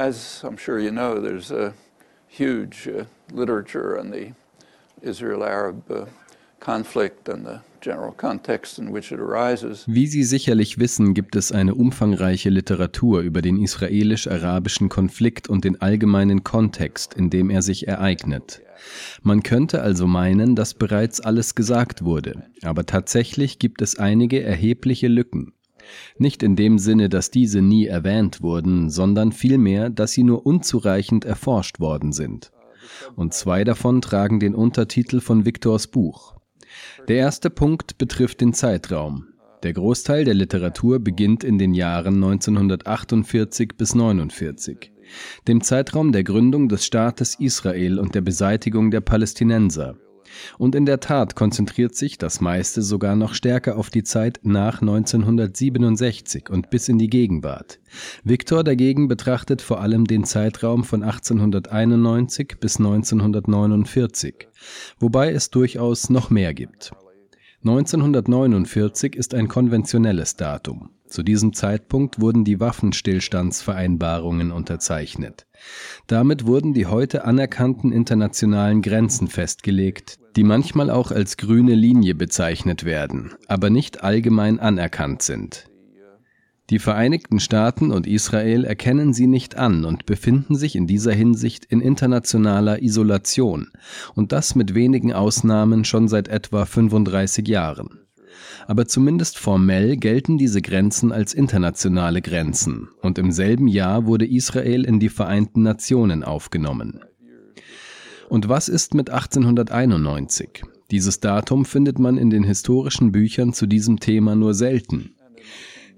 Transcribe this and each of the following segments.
as I'm sure you know, there's a huge uh, literature on the Israel-Arab uh, conflict and the Wie Sie sicherlich wissen, gibt es eine umfangreiche Literatur über den israelisch-arabischen Konflikt und den allgemeinen Kontext, in dem er sich ereignet. Man könnte also meinen, dass bereits alles gesagt wurde, aber tatsächlich gibt es einige erhebliche Lücken. Nicht in dem Sinne, dass diese nie erwähnt wurden, sondern vielmehr, dass sie nur unzureichend erforscht worden sind. Und zwei davon tragen den Untertitel von Viktors Buch. Der erste Punkt betrifft den Zeitraum. Der Großteil der Literatur beginnt in den Jahren 1948 bis 1949, dem Zeitraum der Gründung des Staates Israel und der Beseitigung der Palästinenser. Und in der Tat konzentriert sich das meiste sogar noch stärker auf die Zeit nach 1967 und bis in die Gegenwart. Viktor dagegen betrachtet vor allem den Zeitraum von 1891 bis 1949, wobei es durchaus noch mehr gibt. 1949 ist ein konventionelles Datum. Zu diesem Zeitpunkt wurden die Waffenstillstandsvereinbarungen unterzeichnet. Damit wurden die heute anerkannten internationalen Grenzen festgelegt, die manchmal auch als grüne Linie bezeichnet werden, aber nicht allgemein anerkannt sind. Die Vereinigten Staaten und Israel erkennen sie nicht an und befinden sich in dieser Hinsicht in internationaler Isolation, und das mit wenigen Ausnahmen schon seit etwa 35 Jahren aber zumindest formell gelten diese Grenzen als internationale Grenzen und im selben Jahr wurde Israel in die Vereinten Nationen aufgenommen. Und was ist mit 1891? Dieses Datum findet man in den historischen Büchern zu diesem Thema nur selten.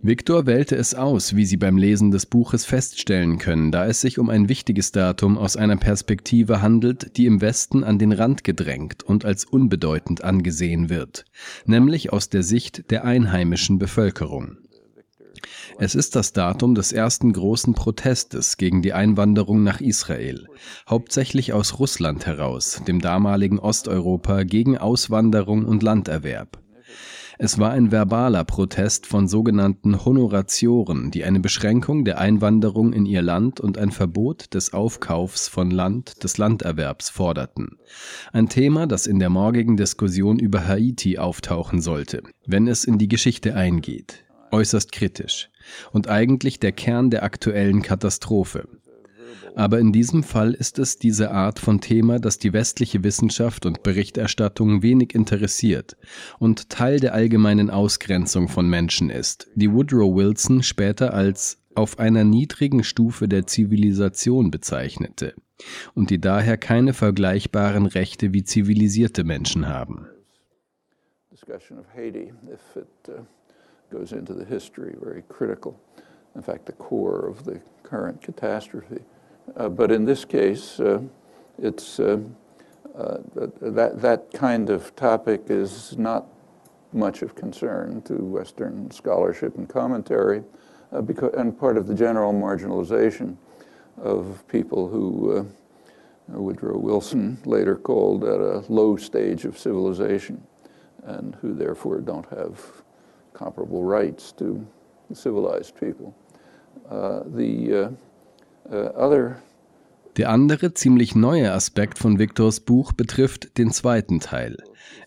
Viktor wählte es aus, wie Sie beim Lesen des Buches feststellen können, da es sich um ein wichtiges Datum aus einer Perspektive handelt, die im Westen an den Rand gedrängt und als unbedeutend angesehen wird, nämlich aus der Sicht der einheimischen Bevölkerung. Es ist das Datum des ersten großen Protestes gegen die Einwanderung nach Israel, hauptsächlich aus Russland heraus, dem damaligen Osteuropa gegen Auswanderung und Landerwerb. Es war ein verbaler Protest von sogenannten Honoratioren, die eine Beschränkung der Einwanderung in ihr Land und ein Verbot des Aufkaufs von Land des Landerwerbs forderten. Ein Thema, das in der morgigen Diskussion über Haiti auftauchen sollte, wenn es in die Geschichte eingeht. Äußerst kritisch. Und eigentlich der Kern der aktuellen Katastrophe. Aber in diesem Fall ist es diese Art von Thema, das die westliche Wissenschaft und Berichterstattung wenig interessiert und Teil der allgemeinen Ausgrenzung von Menschen ist, die Woodrow Wilson später als auf einer niedrigen Stufe der Zivilisation bezeichnete und die daher keine vergleichbaren Rechte wie zivilisierte Menschen haben. Discussion of Haiti, if it uh, goes into the history, very critical. In fact, the core of the current catastrophe. Uh, but in this case, uh, it's uh, uh, that that kind of topic is not much of concern to Western scholarship and commentary, uh, because and part of the general marginalization of people who Woodrow Wilson later called at a low stage of civilization, and who therefore don't have comparable rights to civilized people. the Uh, Der andere ziemlich neue Aspekt von Victors Buch betrifft den zweiten Teil.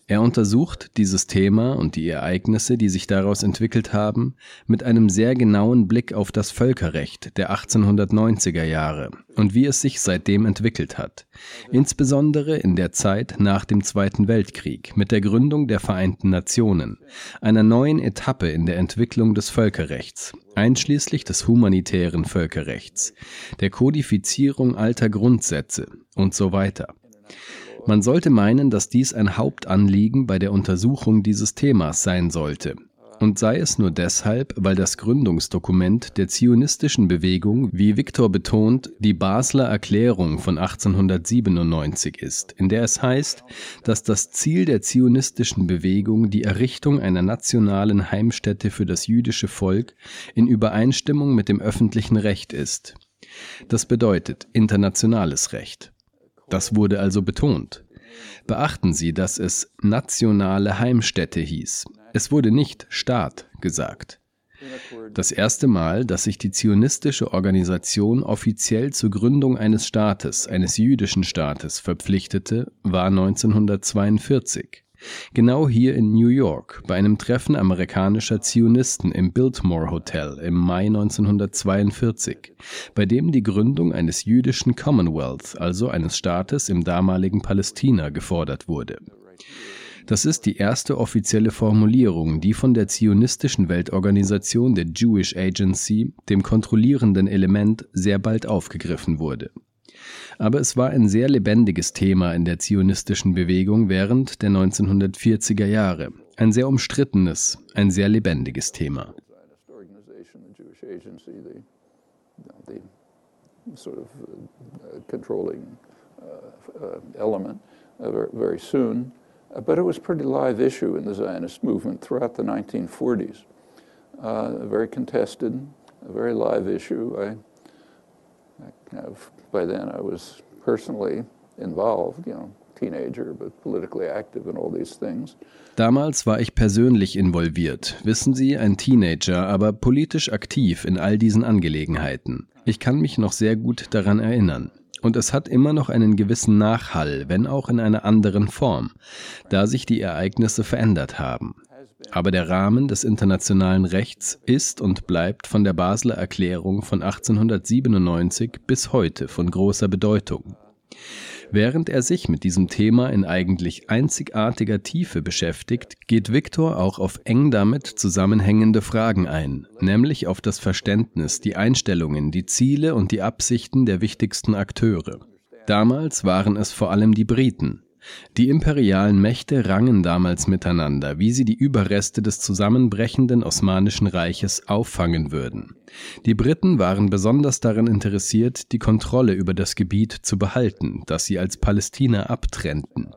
Er untersucht dieses Thema und die Ereignisse, die sich daraus entwickelt haben, mit einem sehr genauen Blick auf das Völkerrecht der 1890er Jahre und wie es sich seitdem entwickelt hat, insbesondere in der Zeit nach dem Zweiten Weltkrieg mit der Gründung der Vereinten Nationen, einer neuen Etappe in der Entwicklung des Völkerrechts, einschließlich des humanitären Völkerrechts, der Kodifizierung alter Grundsätze und so weiter. Man sollte meinen, dass dies ein Hauptanliegen bei der Untersuchung dieses Themas sein sollte. Und sei es nur deshalb, weil das Gründungsdokument der zionistischen Bewegung, wie Viktor betont, die Basler Erklärung von 1897 ist, in der es heißt, dass das Ziel der zionistischen Bewegung die Errichtung einer nationalen Heimstätte für das jüdische Volk in Übereinstimmung mit dem öffentlichen Recht ist. Das bedeutet internationales Recht. Das wurde also betont. Beachten Sie, dass es nationale Heimstätte hieß. Es wurde nicht Staat gesagt. Das erste Mal, dass sich die zionistische Organisation offiziell zur Gründung eines Staates, eines jüdischen Staates, verpflichtete, war 1942. Genau hier in New York, bei einem Treffen amerikanischer Zionisten im Biltmore Hotel im Mai 1942, bei dem die Gründung eines jüdischen Commonwealth, also eines Staates im damaligen Palästina, gefordert wurde. Das ist die erste offizielle Formulierung, die von der zionistischen Weltorganisation der Jewish Agency, dem kontrollierenden Element, sehr bald aufgegriffen wurde. Aber es war ein sehr lebendiges Thema in der zionistischen Bewegung während der 1940er Jahre. Ein sehr umstrittenes, ein sehr lebendiges Thema. Sort of uh, controlling uh, uh, element very soon. Uh, but it was a pretty live issue in the Zionist movement throughout the 1940s. Uh, very contested, a very live issue. I, I have, by then I was personally involved, you know. Damals war ich persönlich involviert, wissen Sie, ein Teenager, aber politisch aktiv in all diesen Angelegenheiten. Ich kann mich noch sehr gut daran erinnern. Und es hat immer noch einen gewissen Nachhall, wenn auch in einer anderen Form, da sich die Ereignisse verändert haben. Aber der Rahmen des internationalen Rechts ist und bleibt von der Basler Erklärung von 1897 bis heute von großer Bedeutung. Während er sich mit diesem Thema in eigentlich einzigartiger Tiefe beschäftigt, geht Viktor auch auf eng damit zusammenhängende Fragen ein, nämlich auf das Verständnis, die Einstellungen, die Ziele und die Absichten der wichtigsten Akteure. Damals waren es vor allem die Briten, die imperialen Mächte rangen damals miteinander, wie sie die Überreste des zusammenbrechenden Osmanischen Reiches auffangen würden. Die Briten waren besonders daran interessiert, die Kontrolle über das Gebiet zu behalten, das sie als Palästina abtrennten,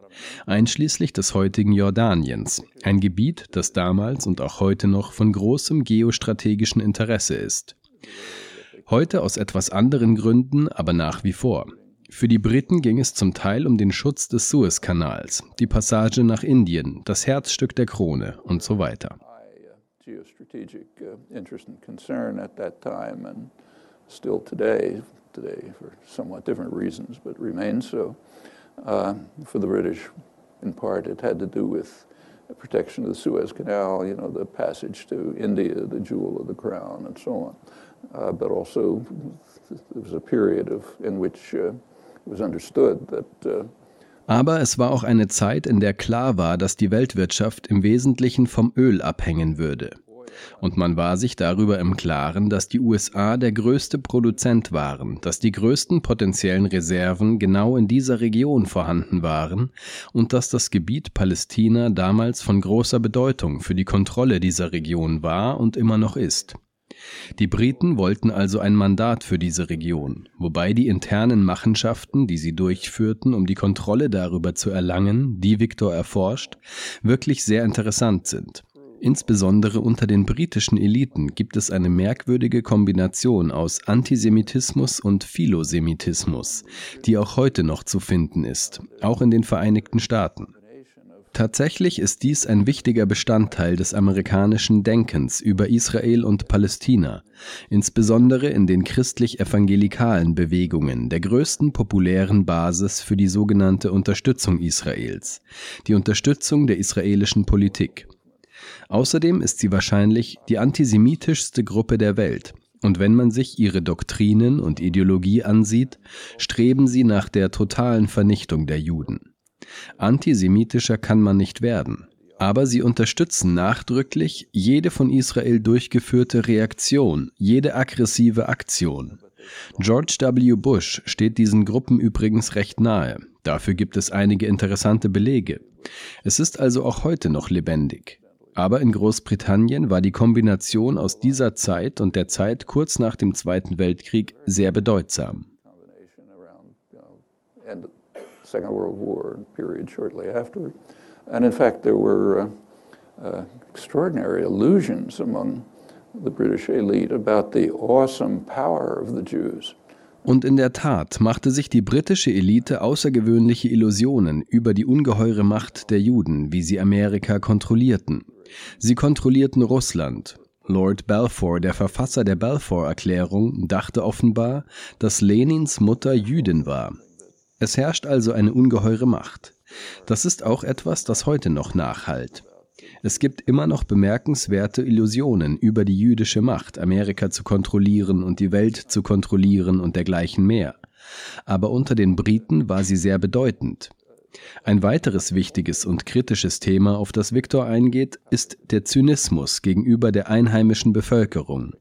einschließlich des heutigen Jordaniens, ein Gebiet, das damals und auch heute noch von großem geostrategischen Interesse ist. Heute aus etwas anderen Gründen, aber nach wie vor. Für die Briten ging es zum Teil um den Schutz des Suezkanals, die Passage nach Indien, das Herzstück der Krone und so weiter. uh, and still today, today for somewhat different reasons, but remains so. Uh, for the British, in part, it had to do with protection of the Suez Canal, you know, the passage to India, the jewel of the crown, and so on. Uh, but also, there was a period of, in which uh, Uh, Aber es war auch eine Zeit, in der klar war, dass die Weltwirtschaft im Wesentlichen vom Öl abhängen würde. Und man war sich darüber im Klaren, dass die USA der größte Produzent waren, dass die größten potenziellen Reserven genau in dieser Region vorhanden waren und dass das Gebiet Palästina damals von großer Bedeutung für die Kontrolle dieser Region war und immer noch ist. Die Briten wollten also ein Mandat für diese Region, wobei die internen Machenschaften, die sie durchführten, um die Kontrolle darüber zu erlangen, die Victor erforscht, wirklich sehr interessant sind. Insbesondere unter den britischen Eliten gibt es eine merkwürdige Kombination aus Antisemitismus und Philosemitismus, die auch heute noch zu finden ist, auch in den Vereinigten Staaten. Tatsächlich ist dies ein wichtiger Bestandteil des amerikanischen Denkens über Israel und Palästina, insbesondere in den christlich-evangelikalen Bewegungen, der größten populären Basis für die sogenannte Unterstützung Israels, die Unterstützung der israelischen Politik. Außerdem ist sie wahrscheinlich die antisemitischste Gruppe der Welt, und wenn man sich ihre Doktrinen und Ideologie ansieht, streben sie nach der totalen Vernichtung der Juden. Antisemitischer kann man nicht werden. Aber sie unterstützen nachdrücklich jede von Israel durchgeführte Reaktion, jede aggressive Aktion. George W. Bush steht diesen Gruppen übrigens recht nahe. Dafür gibt es einige interessante Belege. Es ist also auch heute noch lebendig. Aber in Großbritannien war die Kombination aus dieser Zeit und der Zeit kurz nach dem Zweiten Weltkrieg sehr bedeutsam. Second World War period shortly after. And in fact, there were uh, uh, extraordinary illusions among the British elite about the awesome power of the Jews. Und in der Tat machte sich die britische Elite außergewöhnliche Illusionen über die ungeheure Macht der Juden, wie sie Amerika kontrollierten. Sie kontrollierten Russland, Lord Balfour, der Verfasser der Balfour-Erklärung, dachte offenbar, dass Lenins Mutter Jüdin war. Es herrscht also eine ungeheure Macht. Das ist auch etwas, das heute noch nachhalt. Es gibt immer noch bemerkenswerte Illusionen über die jüdische Macht, Amerika zu kontrollieren und die Welt zu kontrollieren und dergleichen mehr. Aber unter den Briten war sie sehr bedeutend. Ein weiteres wichtiges und kritisches Thema, auf das Viktor eingeht, ist der Zynismus gegenüber der einheimischen Bevölkerung,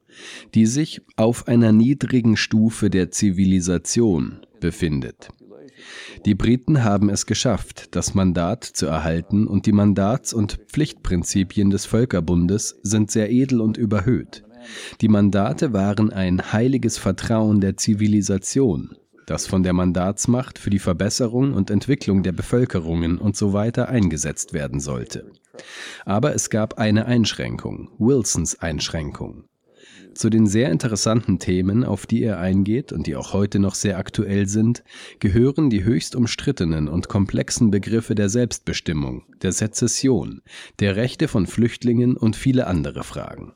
die sich auf einer niedrigen Stufe der Zivilisation befindet. Die Briten haben es geschafft, das Mandat zu erhalten und die Mandats- und Pflichtprinzipien des Völkerbundes sind sehr edel und überhöht. Die Mandate waren ein heiliges Vertrauen der Zivilisation, das von der Mandatsmacht für die Verbesserung und Entwicklung der Bevölkerungen und so weiter eingesetzt werden sollte. Aber es gab eine Einschränkung, Wilsons Einschränkung. Zu den sehr interessanten Themen, auf die er eingeht und die auch heute noch sehr aktuell sind, gehören die höchst umstrittenen und komplexen Begriffe der Selbstbestimmung, der Sezession, der Rechte von Flüchtlingen und viele andere Fragen.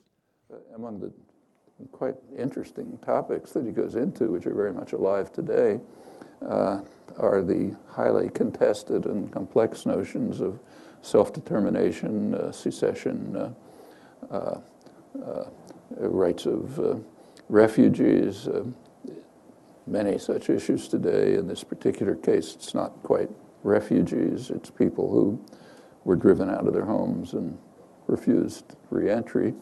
The quite interesting topics that he goes into, which are very much alive today, uh, are the highly contested and complex notions of self-determination, uh, secession, uh, uh, uh Uh, rights of uh, refugees, uh, many such issues today. In this particular case, it's not quite refugees, it's people who were driven out of their homes and refused reentry.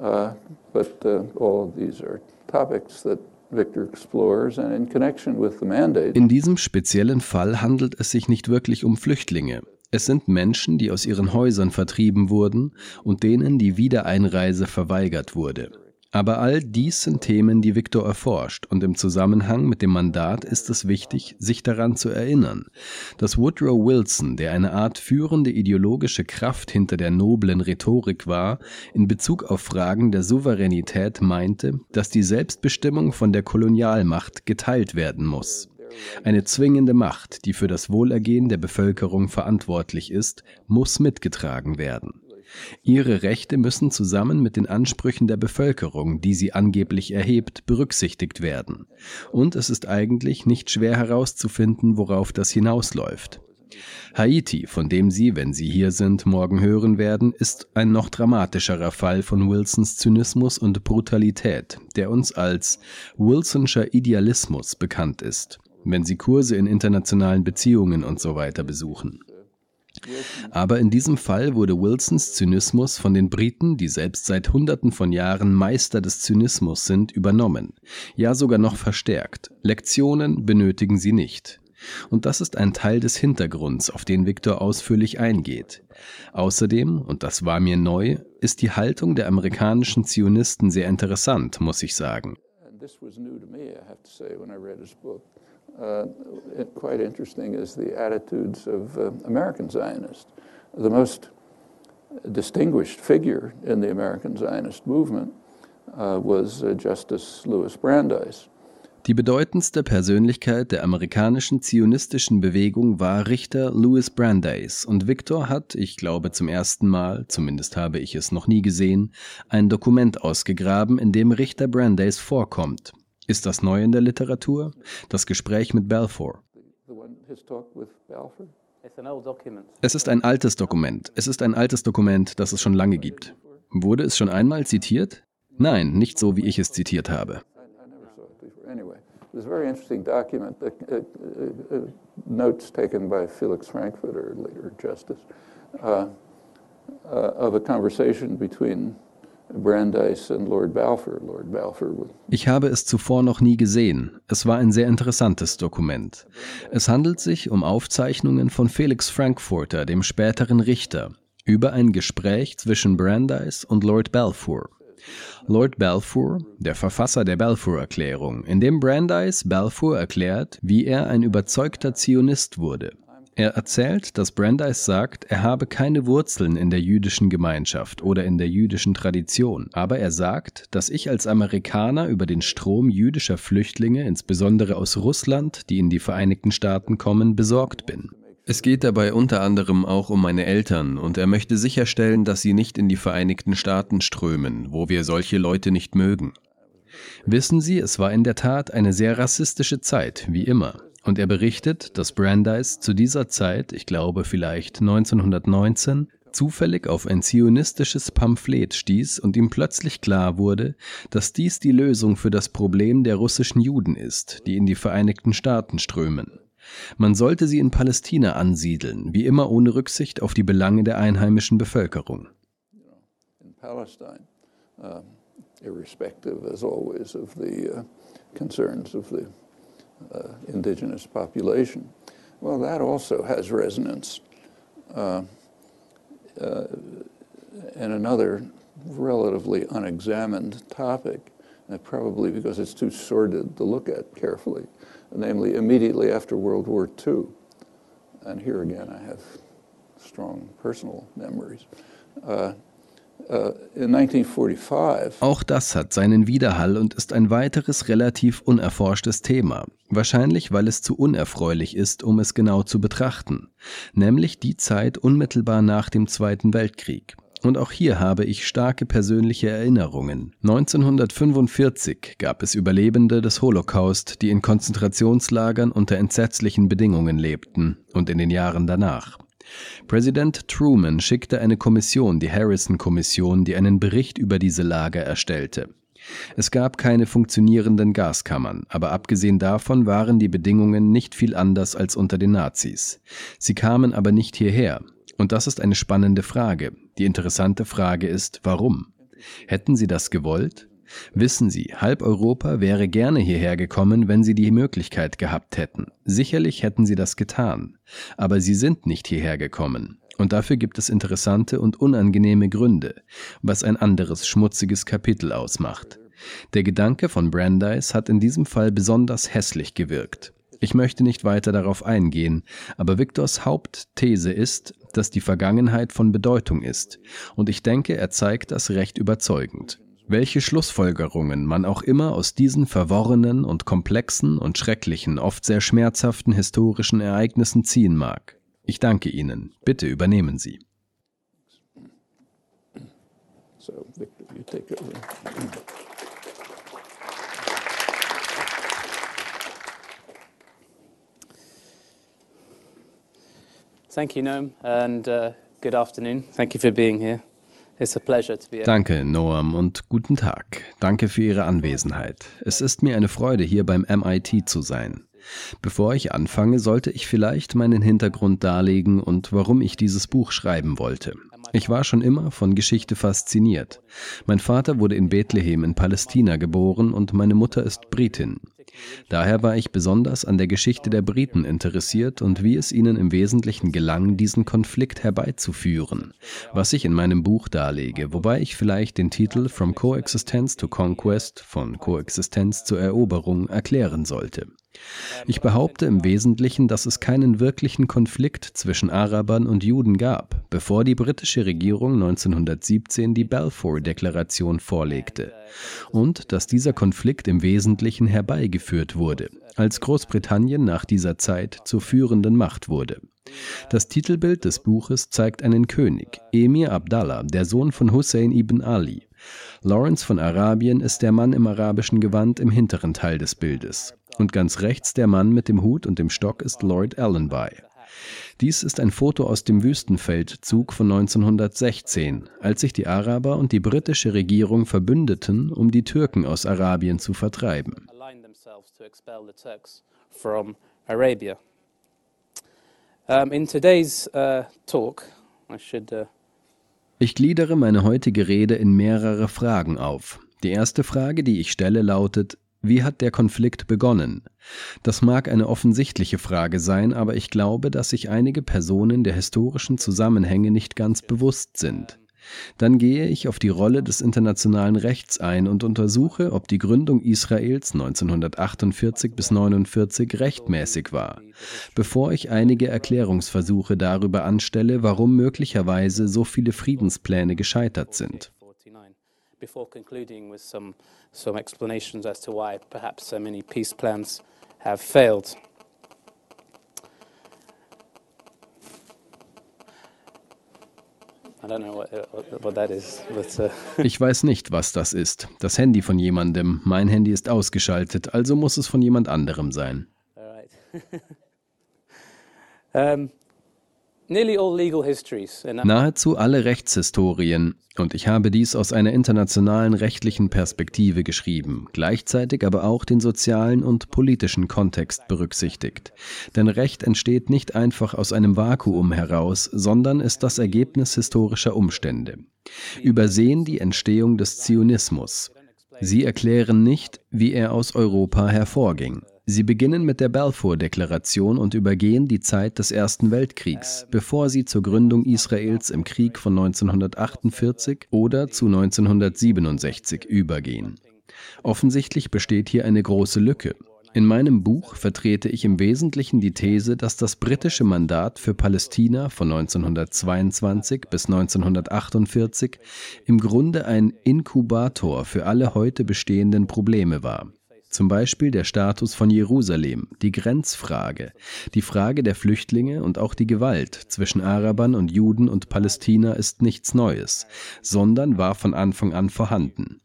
Uh, but uh, all of these are topics that Victor explores and in connection with the mandate. In diesem speziellen Fall handelt es sich nicht wirklich um Flüchtlinge. Es sind Menschen, die aus ihren Häusern vertrieben wurden und denen die Wiedereinreise verweigert wurde. Aber all dies sind Themen, die Viktor erforscht, und im Zusammenhang mit dem Mandat ist es wichtig, sich daran zu erinnern, dass Woodrow Wilson, der eine Art führende ideologische Kraft hinter der noblen Rhetorik war, in Bezug auf Fragen der Souveränität meinte, dass die Selbstbestimmung von der Kolonialmacht geteilt werden muss. Eine zwingende Macht, die für das Wohlergehen der Bevölkerung verantwortlich ist, muss mitgetragen werden. Ihre Rechte müssen zusammen mit den Ansprüchen der Bevölkerung, die sie angeblich erhebt, berücksichtigt werden. Und es ist eigentlich nicht schwer herauszufinden, worauf das hinausläuft. Haiti, von dem Sie, wenn Sie hier sind, morgen hören werden, ist ein noch dramatischerer Fall von Wilsons Zynismus und Brutalität, der uns als Wilsonscher Idealismus bekannt ist wenn sie Kurse in internationalen Beziehungen und so weiter besuchen. Aber in diesem Fall wurde Wilsons Zynismus von den Briten, die selbst seit Hunderten von Jahren Meister des Zynismus sind, übernommen, ja sogar noch verstärkt. Lektionen benötigen sie nicht. Und das ist ein Teil des Hintergrunds, auf den Victor ausführlich eingeht. Außerdem, und das war mir neu, ist die Haltung der amerikanischen Zionisten sehr interessant, muss ich sagen. Uh, quite interesting is the attitudes of uh, American Zionists. The most distinguished figure in the American Zionist movement uh, was uh, Justice Louis Brandeis. Die bedeutendste Persönlichkeit der amerikanischen zionistischen Bewegung war Richter Louis Brandeis und Victor hat, ich glaube zum ersten Mal, zumindest habe ich es noch nie gesehen, ein Dokument ausgegraben, in dem Richter Brandeis vorkommt. Ist das neu in der Literatur? Das Gespräch mit Balfour. Es ist ein altes Dokument. Es ist ein altes Dokument, das es schon lange gibt. Wurde es schon einmal zitiert? Nein, nicht so, wie ich es zitiert habe. It was a very interesting document, uh, uh, uh, notes taken by Felix Frankfurter, later justice, uh, uh, of a conversation between Ich habe es zuvor noch nie gesehen. Es war ein sehr interessantes Dokument. Es handelt sich um Aufzeichnungen von Felix Frankfurter, dem späteren Richter, über ein Gespräch zwischen Brandeis und Lord Balfour. Lord Balfour, der Verfasser der Balfour-Erklärung, in dem Brandeis Balfour erklärt, wie er ein überzeugter Zionist wurde. Er erzählt, dass Brandeis sagt, er habe keine Wurzeln in der jüdischen Gemeinschaft oder in der jüdischen Tradition, aber er sagt, dass ich als Amerikaner über den Strom jüdischer Flüchtlinge, insbesondere aus Russland, die in die Vereinigten Staaten kommen, besorgt bin. Es geht dabei unter anderem auch um meine Eltern und er möchte sicherstellen, dass sie nicht in die Vereinigten Staaten strömen, wo wir solche Leute nicht mögen. Wissen Sie, es war in der Tat eine sehr rassistische Zeit, wie immer. Und er berichtet, dass Brandeis zu dieser Zeit, ich glaube vielleicht 1919, zufällig auf ein zionistisches Pamphlet stieß und ihm plötzlich klar wurde, dass dies die Lösung für das Problem der russischen Juden ist, die in die Vereinigten Staaten strömen. Man sollte sie in Palästina ansiedeln, wie immer ohne Rücksicht auf die Belange der einheimischen Bevölkerung. In Palestine, uh, irrespective as always of the uh, concerns of the uh, indigenous population. Well, that also has resonance. Uh, uh, and another relatively unexamined topic, probably because it's too sordid to look at carefully, namely immediately after World War II. And here again, I have strong personal memories. Uh Auch das hat seinen Widerhall und ist ein weiteres relativ unerforschtes Thema, wahrscheinlich weil es zu unerfreulich ist, um es genau zu betrachten, nämlich die Zeit unmittelbar nach dem Zweiten Weltkrieg. Und auch hier habe ich starke persönliche Erinnerungen. 1945 gab es Überlebende des Holocaust, die in Konzentrationslagern unter entsetzlichen Bedingungen lebten und in den Jahren danach. Präsident Truman schickte eine Kommission, die Harrison-Kommission, die einen Bericht über diese Lager erstellte. Es gab keine funktionierenden Gaskammern, aber abgesehen davon waren die Bedingungen nicht viel anders als unter den Nazis. Sie kamen aber nicht hierher. Und das ist eine spannende Frage. Die interessante Frage ist, warum? Hätten sie das gewollt? Wissen Sie, halb Europa wäre gerne hierher gekommen, wenn sie die Möglichkeit gehabt hätten. Sicherlich hätten sie das getan. Aber sie sind nicht hierher gekommen. Und dafür gibt es interessante und unangenehme Gründe, was ein anderes schmutziges Kapitel ausmacht. Der Gedanke von Brandeis hat in diesem Fall besonders hässlich gewirkt. Ich möchte nicht weiter darauf eingehen, aber Victors Hauptthese ist, dass die Vergangenheit von Bedeutung ist, und ich denke, er zeigt das recht überzeugend. Welche Schlussfolgerungen man auch immer aus diesen verworrenen und komplexen und schrecklichen, oft sehr schmerzhaften historischen Ereignissen ziehen mag. Ich danke Ihnen. Bitte übernehmen Sie. So, Victor, you take over. Thank you, Noam, and uh, good afternoon. Thank you for being here. Danke, Noam, und guten Tag. Danke für Ihre Anwesenheit. Es ist mir eine Freude, hier beim MIT zu sein. Bevor ich anfange, sollte ich vielleicht meinen Hintergrund darlegen und warum ich dieses Buch schreiben wollte. Ich war schon immer von Geschichte fasziniert. Mein Vater wurde in Bethlehem in Palästina geboren und meine Mutter ist Britin. Daher war ich besonders an der Geschichte der Briten interessiert und wie es ihnen im Wesentlichen gelang, diesen Konflikt herbeizuführen, was ich in meinem Buch darlege, wobei ich vielleicht den Titel From Coexistence to Conquest von Koexistenz zur Eroberung erklären sollte. Ich behaupte im Wesentlichen, dass es keinen wirklichen Konflikt zwischen Arabern und Juden gab, bevor die britische Regierung 1917 die Balfour-Deklaration vorlegte, und dass dieser Konflikt im Wesentlichen herbeigeführt wurde, als Großbritannien nach dieser Zeit zur führenden Macht wurde. Das Titelbild des Buches zeigt einen König, Emir Abdallah, der Sohn von Hussein ibn Ali. Lawrence von Arabien ist der Mann im arabischen Gewand im hinteren Teil des Bildes. Und ganz rechts der Mann mit dem Hut und dem Stock ist Lloyd Allenby. Dies ist ein Foto aus dem Wüstenfeldzug von 1916, als sich die Araber und die britische Regierung verbündeten, um die Türken aus Arabien zu vertreiben. uh, uh ich gliedere meine heutige Rede in mehrere Fragen auf. Die erste Frage, die ich stelle, lautet, wie hat der Konflikt begonnen? Das mag eine offensichtliche Frage sein, aber ich glaube, dass sich einige Personen der historischen Zusammenhänge nicht ganz bewusst sind. Dann gehe ich auf die Rolle des internationalen Rechts ein und untersuche, ob die Gründung Israels 1948 bis 1949 rechtmäßig war, bevor ich einige Erklärungsversuche darüber anstelle, warum möglicherweise so viele Friedenspläne gescheitert sind before concluding with some, some explanations as to why perhaps so many peace plans have failed. Ich weiß nicht, was das ist. Das Handy von jemandem. Mein Handy ist ausgeschaltet, also muss es von jemand anderem sein. All right. um, Nahezu alle Rechtshistorien, und ich habe dies aus einer internationalen rechtlichen Perspektive geschrieben, gleichzeitig aber auch den sozialen und politischen Kontext berücksichtigt. Denn Recht entsteht nicht einfach aus einem Vakuum heraus, sondern ist das Ergebnis historischer Umstände. Übersehen die Entstehung des Zionismus. Sie erklären nicht, wie er aus Europa hervorging. Sie beginnen mit der Balfour-Deklaration und übergehen die Zeit des Ersten Weltkriegs, bevor sie zur Gründung Israels im Krieg von 1948 oder zu 1967 übergehen. Offensichtlich besteht hier eine große Lücke. In meinem Buch vertrete ich im Wesentlichen die These, dass das britische Mandat für Palästina von 1922 bis 1948 im Grunde ein Inkubator für alle heute bestehenden Probleme war. Zum Beispiel der Status von Jerusalem, die Grenzfrage, die Frage der Flüchtlinge und auch die Gewalt zwischen Arabern und Juden und Palästina ist nichts Neues, sondern war von Anfang an vorhanden.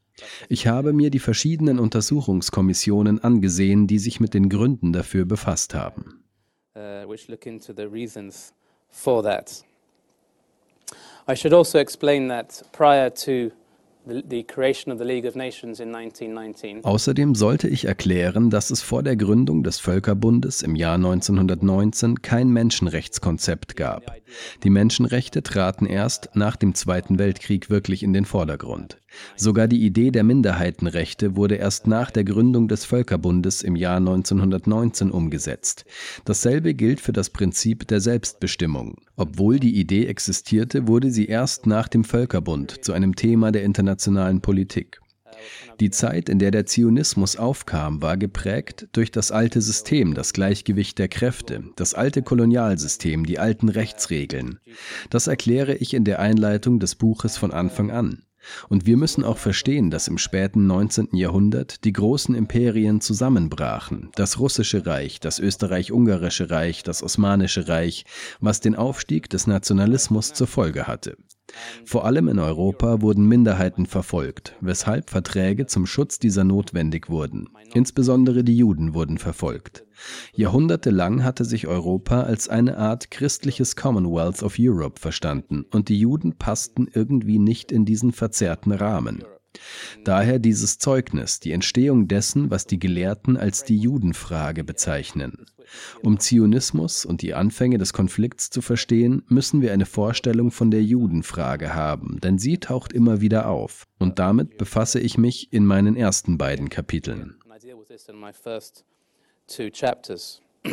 Ich habe mir die verschiedenen Untersuchungskommissionen angesehen, die sich mit den Gründen dafür befasst haben. Uh, I should also explain that prior to Außerdem sollte ich erklären, dass es vor der Gründung des Völkerbundes im Jahr 1919 kein Menschenrechtskonzept gab. Die Menschenrechte traten erst nach dem Zweiten Weltkrieg wirklich in den Vordergrund. Sogar die Idee der Minderheitenrechte wurde erst nach der Gründung des Völkerbundes im Jahr 1919 umgesetzt. Dasselbe gilt für das Prinzip der Selbstbestimmung. Obwohl die Idee existierte, wurde sie erst nach dem Völkerbund zu einem Thema der internationalen Politik. Die Zeit, in der der Zionismus aufkam, war geprägt durch das alte System, das Gleichgewicht der Kräfte, das alte Kolonialsystem, die alten Rechtsregeln. Das erkläre ich in der Einleitung des Buches von Anfang an. Und wir müssen auch verstehen, dass im späten 19. Jahrhundert die großen Imperien zusammenbrachen. Das russische Reich, das österreich-ungarische Reich, das osmanische Reich, was den Aufstieg des Nationalismus zur Folge hatte. Vor allem in Europa wurden Minderheiten verfolgt, weshalb Verträge zum Schutz dieser notwendig wurden. Insbesondere die Juden wurden verfolgt. Jahrhundertelang hatte sich Europa als eine Art christliches Commonwealth of Europe verstanden und die Juden passten irgendwie nicht in diesen verzerrten Rahmen. Daher dieses Zeugnis, die Entstehung dessen, was die Gelehrten als die Judenfrage bezeichnen. Um Zionismus und die Anfänge des Konflikts zu verstehen, müssen wir eine Vorstellung von der Judenfrage haben, denn sie taucht immer wieder auf. Und damit befasse ich mich in meinen ersten beiden Kapiteln.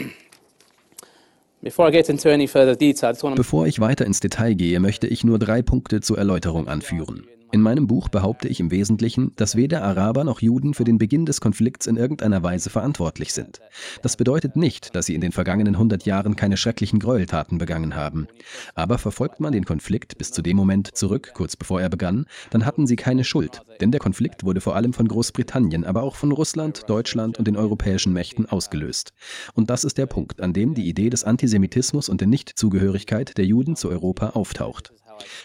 Bevor ich weiter ins Detail gehe, möchte ich nur drei Punkte zur Erläuterung anführen. In meinem Buch behaupte ich im Wesentlichen, dass weder Araber noch Juden für den Beginn des Konflikts in irgendeiner Weise verantwortlich sind. Das bedeutet nicht, dass sie in den vergangenen 100 Jahren keine schrecklichen Gräueltaten begangen haben. Aber verfolgt man den Konflikt bis zu dem Moment zurück, kurz bevor er begann, dann hatten sie keine Schuld. Denn der Konflikt wurde vor allem von Großbritannien, aber auch von Russland, Deutschland und den europäischen Mächten ausgelöst. Und das ist der Punkt, an dem die Idee des Antisemitismus und der Nichtzugehörigkeit der Juden zu Europa auftaucht.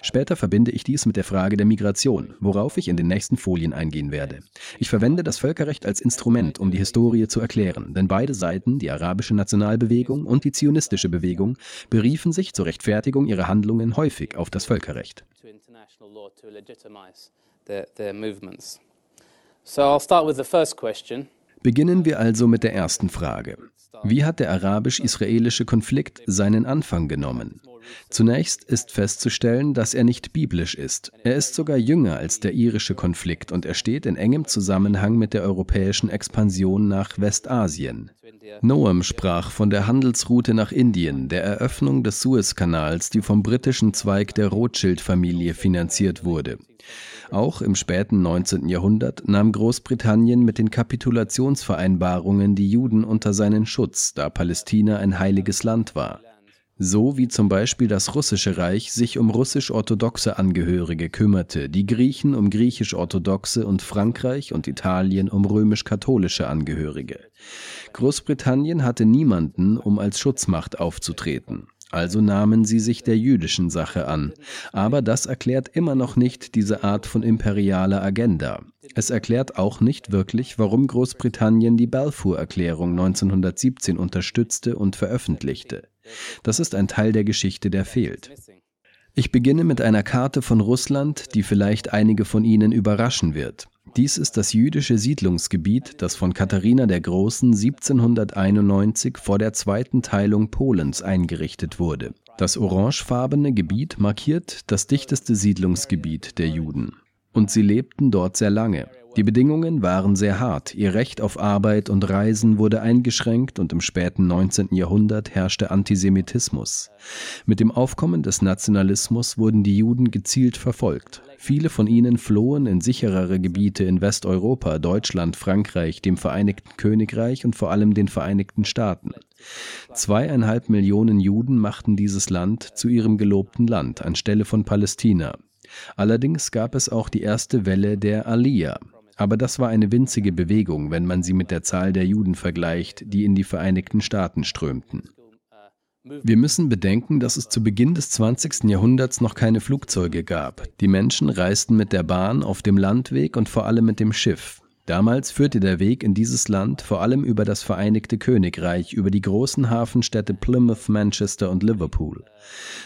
Später verbinde ich dies mit der Frage der Migration, worauf ich in den nächsten Folien eingehen werde. Ich verwende das Völkerrecht als Instrument, um die Historie zu erklären, denn beide Seiten, die arabische Nationalbewegung und die zionistische Bewegung, beriefen sich zur Rechtfertigung ihrer Handlungen häufig auf das Völkerrecht. Beginnen wir also mit der ersten Frage. Wie hat der arabisch-israelische Konflikt seinen Anfang genommen? Zunächst ist festzustellen, dass er nicht biblisch ist. Er ist sogar jünger als der irische Konflikt und er steht in engem Zusammenhang mit der europäischen Expansion nach Westasien. Noam sprach von der Handelsroute nach Indien, der Eröffnung des Suezkanals, die vom britischen Zweig der Rothschild-Familie finanziert wurde. Auch im späten 19. Jahrhundert nahm Großbritannien mit den Kapitulationsvereinbarungen die Juden unter seinen Schutz, da Palästina ein heiliges Land war so wie zum Beispiel das Russische Reich sich um russisch-orthodoxe Angehörige kümmerte, die Griechen um griechisch-orthodoxe und Frankreich und Italien um römisch-katholische Angehörige. Großbritannien hatte niemanden, um als Schutzmacht aufzutreten. also nahmen sie sich der jüdischen Sache an. Aber das erklärt immer noch nicht diese Art von imperialer Agenda. Es erklärt auch nicht wirklich, warum Großbritannien die Balfour-Erklärung 1917 unterstützte und veröffentlichte. Das ist ein Teil der Geschichte, der fehlt. Ich beginne mit einer Karte von Russland, die vielleicht einige von Ihnen überraschen wird. Dies ist das jüdische Siedlungsgebiet, das von Katharina der Großen 1791 vor der zweiten Teilung Polens eingerichtet wurde. Das orangefarbene Gebiet markiert das dichteste Siedlungsgebiet der Juden. Und sie lebten dort sehr lange. Die Bedingungen waren sehr hart, ihr Recht auf Arbeit und Reisen wurde eingeschränkt und im späten 19. Jahrhundert herrschte Antisemitismus. Mit dem Aufkommen des Nationalismus wurden die Juden gezielt verfolgt. Viele von ihnen flohen in sicherere Gebiete in Westeuropa, Deutschland, Frankreich, dem Vereinigten Königreich und vor allem den Vereinigten Staaten. Zweieinhalb Millionen Juden machten dieses Land zu ihrem gelobten Land anstelle von Palästina. Allerdings gab es auch die erste Welle der Aliyah, aber das war eine winzige Bewegung, wenn man sie mit der Zahl der Juden vergleicht, die in die Vereinigten Staaten strömten. Wir müssen bedenken, dass es zu Beginn des 20. Jahrhunderts noch keine Flugzeuge gab. Die Menschen reisten mit der Bahn, auf dem Landweg und vor allem mit dem Schiff. Damals führte der Weg in dieses Land vor allem über das Vereinigte Königreich, über die großen Hafenstädte Plymouth, Manchester und Liverpool.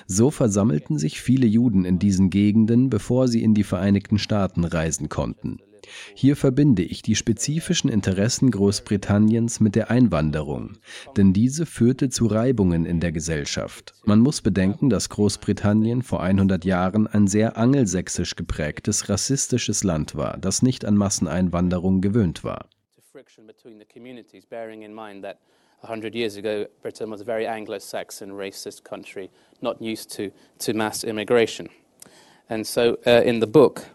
So versammelten sich viele Juden in diesen Gegenden, bevor sie in die Vereinigten Staaten reisen konnten. Hier verbinde ich die spezifischen Interessen Großbritanniens mit der Einwanderung, denn diese führte zu Reibungen in der Gesellschaft. Man muss bedenken, dass Großbritannien vor 100 Jahren ein sehr angelsächsisch geprägtes, rassistisches Land war, das nicht an Masseneinwanderung gewöhnt war. 100 years ago, Britain was a very Anglo-Saxon, racist country, not used to, to mass immigration. And so uh, in the book,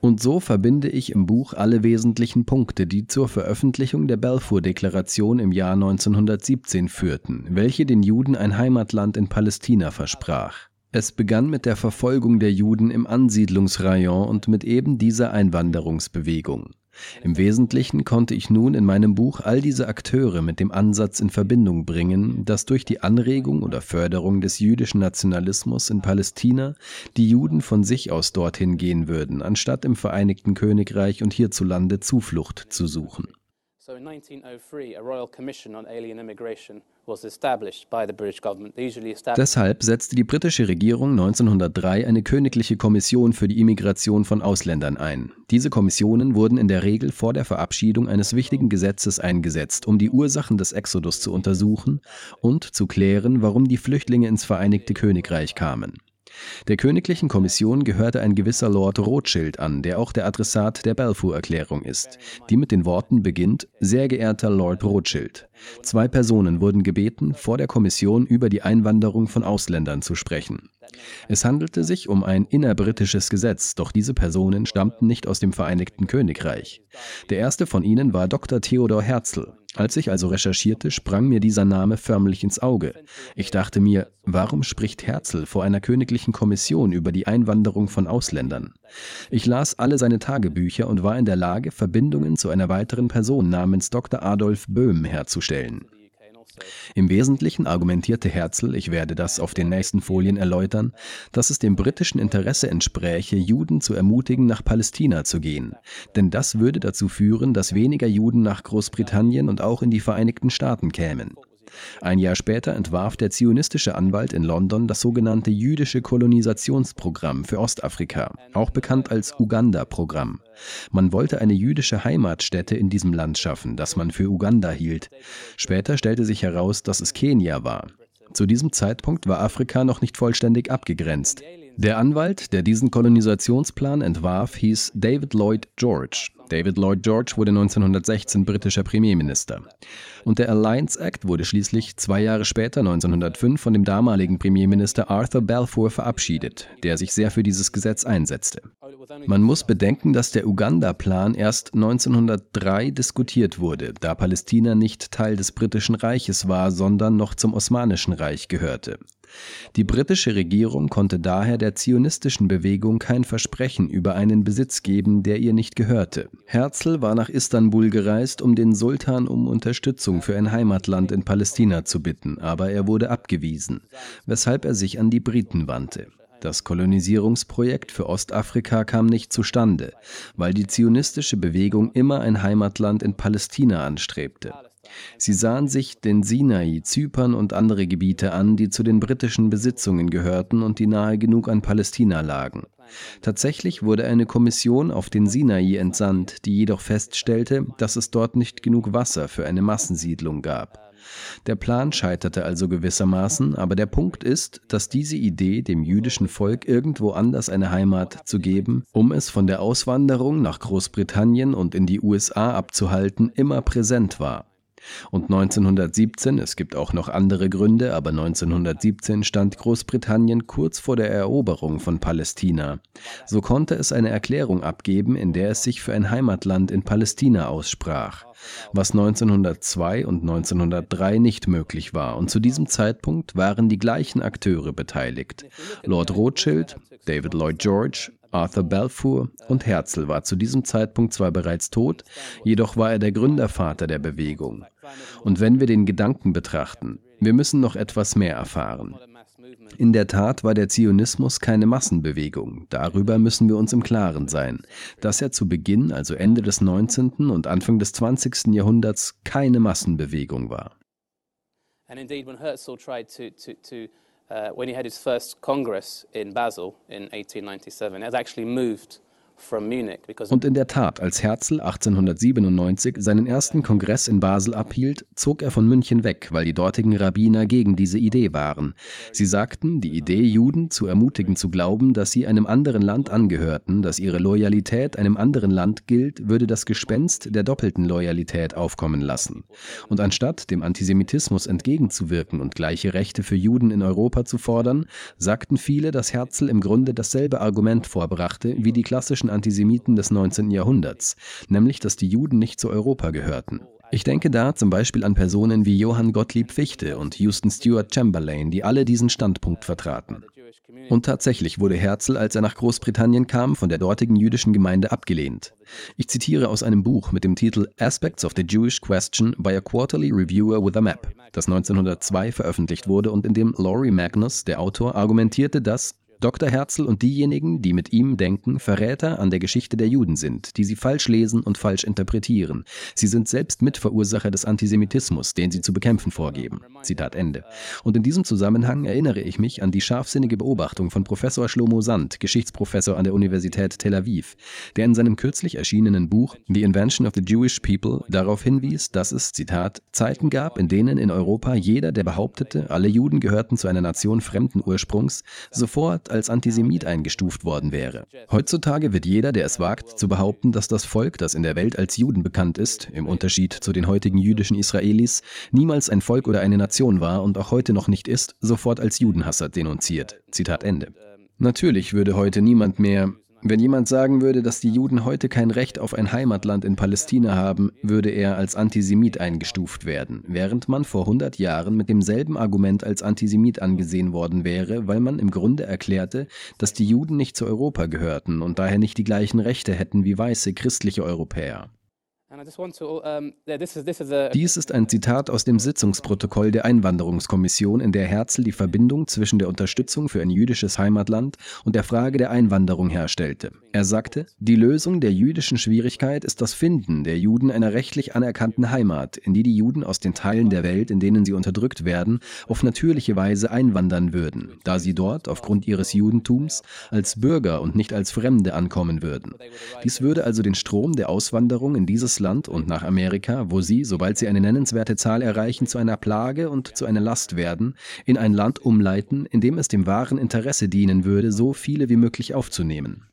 und so verbinde ich im Buch alle wesentlichen Punkte, die zur Veröffentlichung der Balfour-Deklaration im Jahr 1917 führten, welche den Juden ein Heimatland in Palästina versprach. Es begann mit der Verfolgung der Juden im Ansiedlungsrayon und mit eben dieser Einwanderungsbewegung. Im Wesentlichen konnte ich nun in meinem Buch all diese Akteure mit dem Ansatz in Verbindung bringen, dass durch die Anregung oder Förderung des jüdischen Nationalismus in Palästina die Juden von sich aus dorthin gehen würden, anstatt im Vereinigten Königreich und hierzulande Zuflucht zu suchen. So in 1903, a Royal Commission on Alien Immigration Deshalb setzte die britische Regierung 1903 eine königliche Kommission für die Immigration von Ausländern ein. Diese Kommissionen wurden in der Regel vor der Verabschiedung eines wichtigen Gesetzes eingesetzt, um die Ursachen des Exodus zu untersuchen und zu klären, warum die Flüchtlinge ins Vereinigte Königreich kamen. Der königlichen Kommission gehörte ein gewisser Lord Rothschild an, der auch der Adressat der Balfour-Erklärung ist, die mit den Worten beginnt, sehr geehrter Lord Rothschild. Zwei Personen wurden gebeten, vor der Kommission über die Einwanderung von Ausländern zu sprechen. Es handelte sich um ein innerbritisches Gesetz, doch diese Personen stammten nicht aus dem Vereinigten Königreich. Der erste von ihnen war Dr. Theodor Herzl, als ich also recherchierte, sprang mir dieser Name förmlich ins Auge. Ich dachte mir, warum spricht Herzl vor einer königlichen Kommission über die Einwanderung von Ausländern? Ich las alle seine Tagebücher und war in der Lage, Verbindungen zu einer weiteren Person namens Dr. Adolf Böhm herzustellen. Im Wesentlichen argumentierte Herzl, ich werde das auf den nächsten Folien erläutern, dass es dem britischen Interesse entspräche, Juden zu ermutigen, nach Palästina zu gehen. Denn das würde dazu führen, dass weniger Juden nach Großbritannien und auch in die Vereinigten Staaten kämen. Ein Jahr später entwarf der zionistische Anwalt in London das sogenannte jüdische Kolonisationsprogramm für Ostafrika, auch bekannt als Uganda-Programm. Man wollte eine jüdische Heimatstätte in diesem Land schaffen, das man für Uganda hielt. Später stellte sich heraus, dass es Kenia war. Zu diesem Zeitpunkt war Afrika noch nicht vollständig abgegrenzt. Der Anwalt, der diesen Kolonisationsplan entwarf, hieß David Lloyd George. David Lloyd George wurde 1916 britischer Premierminister. Und der Alliance Act wurde schließlich zwei Jahre später, 1905, von dem damaligen Premierminister Arthur Balfour verabschiedet, der sich sehr für dieses Gesetz einsetzte. Man muss bedenken, dass der Uganda-Plan erst 1903 diskutiert wurde, da Palästina nicht Teil des britischen Reiches war, sondern noch zum Osmanischen Reich gehörte. Die britische Regierung konnte daher der zionistischen Bewegung kein Versprechen über einen Besitz geben, der ihr nicht gehörte. Herzl war nach Istanbul gereist, um den Sultan um Unterstützung für ein Heimatland in Palästina zu bitten, aber er wurde abgewiesen, weshalb er sich an die Briten wandte. Das Kolonisierungsprojekt für Ostafrika kam nicht zustande, weil die zionistische Bewegung immer ein Heimatland in Palästina anstrebte. Sie sahen sich den Sinai, Zypern und andere Gebiete an, die zu den britischen Besitzungen gehörten und die nahe genug an Palästina lagen. Tatsächlich wurde eine Kommission auf den Sinai entsandt, die jedoch feststellte, dass es dort nicht genug Wasser für eine Massensiedlung gab. Der Plan scheiterte also gewissermaßen, aber der Punkt ist, dass diese Idee, dem jüdischen Volk irgendwo anders eine Heimat zu geben, um es von der Auswanderung nach Großbritannien und in die USA abzuhalten, immer präsent war. Und 1917, es gibt auch noch andere Gründe, aber 1917 stand Großbritannien kurz vor der Eroberung von Palästina. So konnte es eine Erklärung abgeben, in der es sich für ein Heimatland in Palästina aussprach, was 1902 und 1903 nicht möglich war. Und zu diesem Zeitpunkt waren die gleichen Akteure beteiligt. Lord Rothschild, David Lloyd George, Arthur Balfour und Herzl war zu diesem Zeitpunkt zwar bereits tot, jedoch war er der Gründervater der Bewegung. Und wenn wir den Gedanken betrachten, wir müssen noch etwas mehr erfahren. In der Tat war der Zionismus keine Massenbewegung. Darüber müssen wir uns im Klaren sein, dass er zu Beginn, also Ende des 19. und Anfang des 20. Jahrhunderts, keine Massenbewegung war. And indeed, when Herzl tried to, to, to uh, when he had his first Congress in Basel in 1897, it had actually moved und in der Tat, als Herzl 1897 seinen ersten Kongress in Basel abhielt, zog er von München weg, weil die dortigen Rabbiner gegen diese Idee waren. Sie sagten, die Idee, Juden zu ermutigen zu glauben, dass sie einem anderen Land angehörten, dass ihre Loyalität einem anderen Land gilt, würde das Gespenst der doppelten Loyalität aufkommen lassen. Und anstatt dem Antisemitismus entgegenzuwirken und gleiche Rechte für Juden in Europa zu fordern, sagten viele, dass Herzl im Grunde dasselbe Argument vorbrachte wie die klassischen Antisemiten des 19. Jahrhunderts, nämlich dass die Juden nicht zu Europa gehörten. Ich denke da zum Beispiel an Personen wie Johann Gottlieb Fichte und Houston Stewart Chamberlain, die alle diesen Standpunkt vertraten. Und tatsächlich wurde Herzl, als er nach Großbritannien kam, von der dortigen jüdischen Gemeinde abgelehnt. Ich zitiere aus einem Buch mit dem Titel Aspects of the Jewish Question by a Quarterly Reviewer with a Map, das 1902 veröffentlicht wurde und in dem Laurie Magnus, der Autor, argumentierte, dass Dr. Herzl und diejenigen, die mit ihm denken, Verräter an der Geschichte der Juden sind, die sie falsch lesen und falsch interpretieren. Sie sind selbst Mitverursacher des Antisemitismus, den sie zu bekämpfen vorgeben. Zitat Ende. Und in diesem Zusammenhang erinnere ich mich an die scharfsinnige Beobachtung von Professor Shlomo Sand, Geschichtsprofessor an der Universität Tel Aviv, der in seinem kürzlich erschienenen Buch The Invention of the Jewish People darauf hinwies, dass es, Zitat, Zeiten gab, in denen in Europa jeder, der behauptete, alle Juden gehörten zu einer Nation fremden Ursprungs, sofort als Antisemit eingestuft worden wäre. Heutzutage wird jeder, der es wagt, zu behaupten, dass das Volk, das in der Welt als Juden bekannt ist, im Unterschied zu den heutigen jüdischen Israelis, niemals ein Volk oder eine Nation war und auch heute noch nicht ist, sofort als Judenhasser denunziert. Zitat Ende. Natürlich würde heute niemand mehr wenn jemand sagen würde, dass die Juden heute kein Recht auf ein Heimatland in Palästina haben, würde er als Antisemit eingestuft werden, während man vor 100 Jahren mit demselben Argument als Antisemit angesehen worden wäre, weil man im Grunde erklärte, dass die Juden nicht zu Europa gehörten und daher nicht die gleichen Rechte hätten wie weiße christliche Europäer. Dies ist ein Zitat aus dem Sitzungsprotokoll der Einwanderungskommission, in der Herzl die Verbindung zwischen der Unterstützung für ein jüdisches Heimatland und der Frage der Einwanderung herstellte. Er sagte, die Lösung der jüdischen Schwierigkeit ist das Finden der Juden einer rechtlich anerkannten Heimat, in die die Juden aus den Teilen der Welt, in denen sie unterdrückt werden, auf natürliche Weise einwandern würden, da sie dort aufgrund ihres Judentums als Bürger und nicht als Fremde ankommen würden. Dies würde also den Strom der Auswanderung in dieses Land und nach Amerika, wo sie, sobald sie eine nennenswerte Zahl erreichen, zu einer Plage und zu einer Last werden, in ein Land umleiten, in dem es dem wahren Interesse dienen würde, so viele wie möglich aufzunehmen.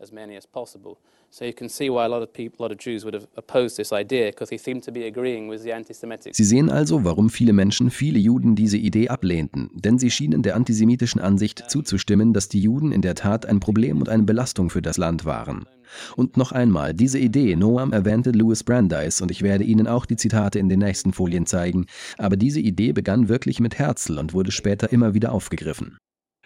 As many as possible. So you can see why a lot of people, a lot of Jews would have opposed this idea because he seemed to be agreeing with the anti-Semitic. Sie sehen also, warum viele Menschen, viele Juden diese Idee ablehnten, denn sie schienen der antisemitischen Ansicht zuzustimmen, dass die Juden in der Tat ein Problem und eine Belastung für das Land waren. Und noch einmal, diese Idee, Noam erwähnte Louis Brandeis und ich werde Ihnen auch die Zitate in den nächsten Folien zeigen, aber diese Idee begann wirklich mit Herzl und wurde später immer wieder aufgegriffen.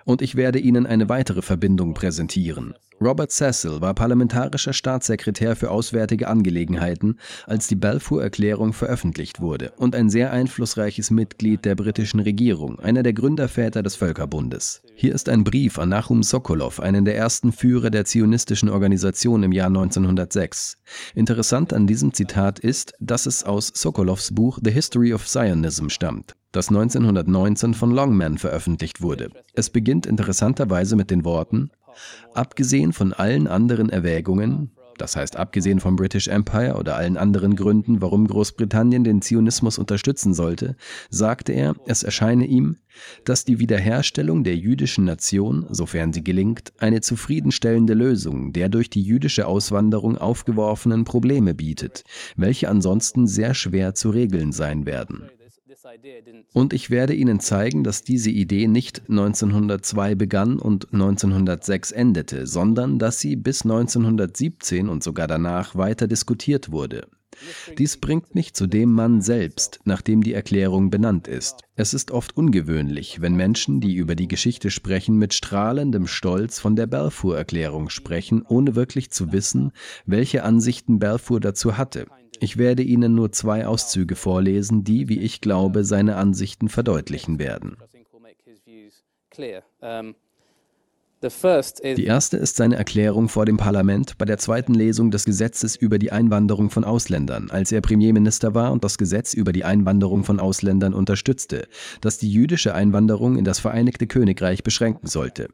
Und ich werde Ihnen eine weitere Verbindung präsentieren. Robert Cecil war parlamentarischer Staatssekretär für Auswärtige Angelegenheiten, als die Balfour-Erklärung veröffentlicht wurde, und ein sehr einflussreiches Mitglied der britischen Regierung, einer der Gründerväter des Völkerbundes. Hier ist ein Brief an Nachum Sokolov, einen der ersten Führer der zionistischen Organisation im Jahr 1906. Interessant an diesem Zitat ist, dass es aus Sokolovs Buch The History of Zionism stammt das 1919 von Longman veröffentlicht wurde. Es beginnt interessanterweise mit den Worten, abgesehen von allen anderen Erwägungen, das heißt abgesehen vom British Empire oder allen anderen Gründen, warum Großbritannien den Zionismus unterstützen sollte, sagte er, es erscheine ihm, dass die Wiederherstellung der jüdischen Nation, sofern sie gelingt, eine zufriedenstellende Lösung der durch die jüdische Auswanderung aufgeworfenen Probleme bietet, welche ansonsten sehr schwer zu regeln sein werden. Und ich werde Ihnen zeigen, dass diese Idee nicht 1902 begann und 1906 endete, sondern dass sie bis 1917 und sogar danach weiter diskutiert wurde. Dies bringt mich zu dem Mann selbst, nach dem die Erklärung benannt ist. Es ist oft ungewöhnlich, wenn Menschen, die über die Geschichte sprechen, mit strahlendem Stolz von der Balfour-Erklärung sprechen, ohne wirklich zu wissen, welche Ansichten Balfour dazu hatte. Ich werde Ihnen nur zwei Auszüge vorlesen, die, wie ich glaube, seine Ansichten verdeutlichen werden. Die erste ist seine Erklärung vor dem Parlament bei der zweiten Lesung des Gesetzes über die Einwanderung von Ausländern, als er Premierminister war und das Gesetz über die Einwanderung von Ausländern unterstützte, das die jüdische Einwanderung in das Vereinigte Königreich beschränken sollte.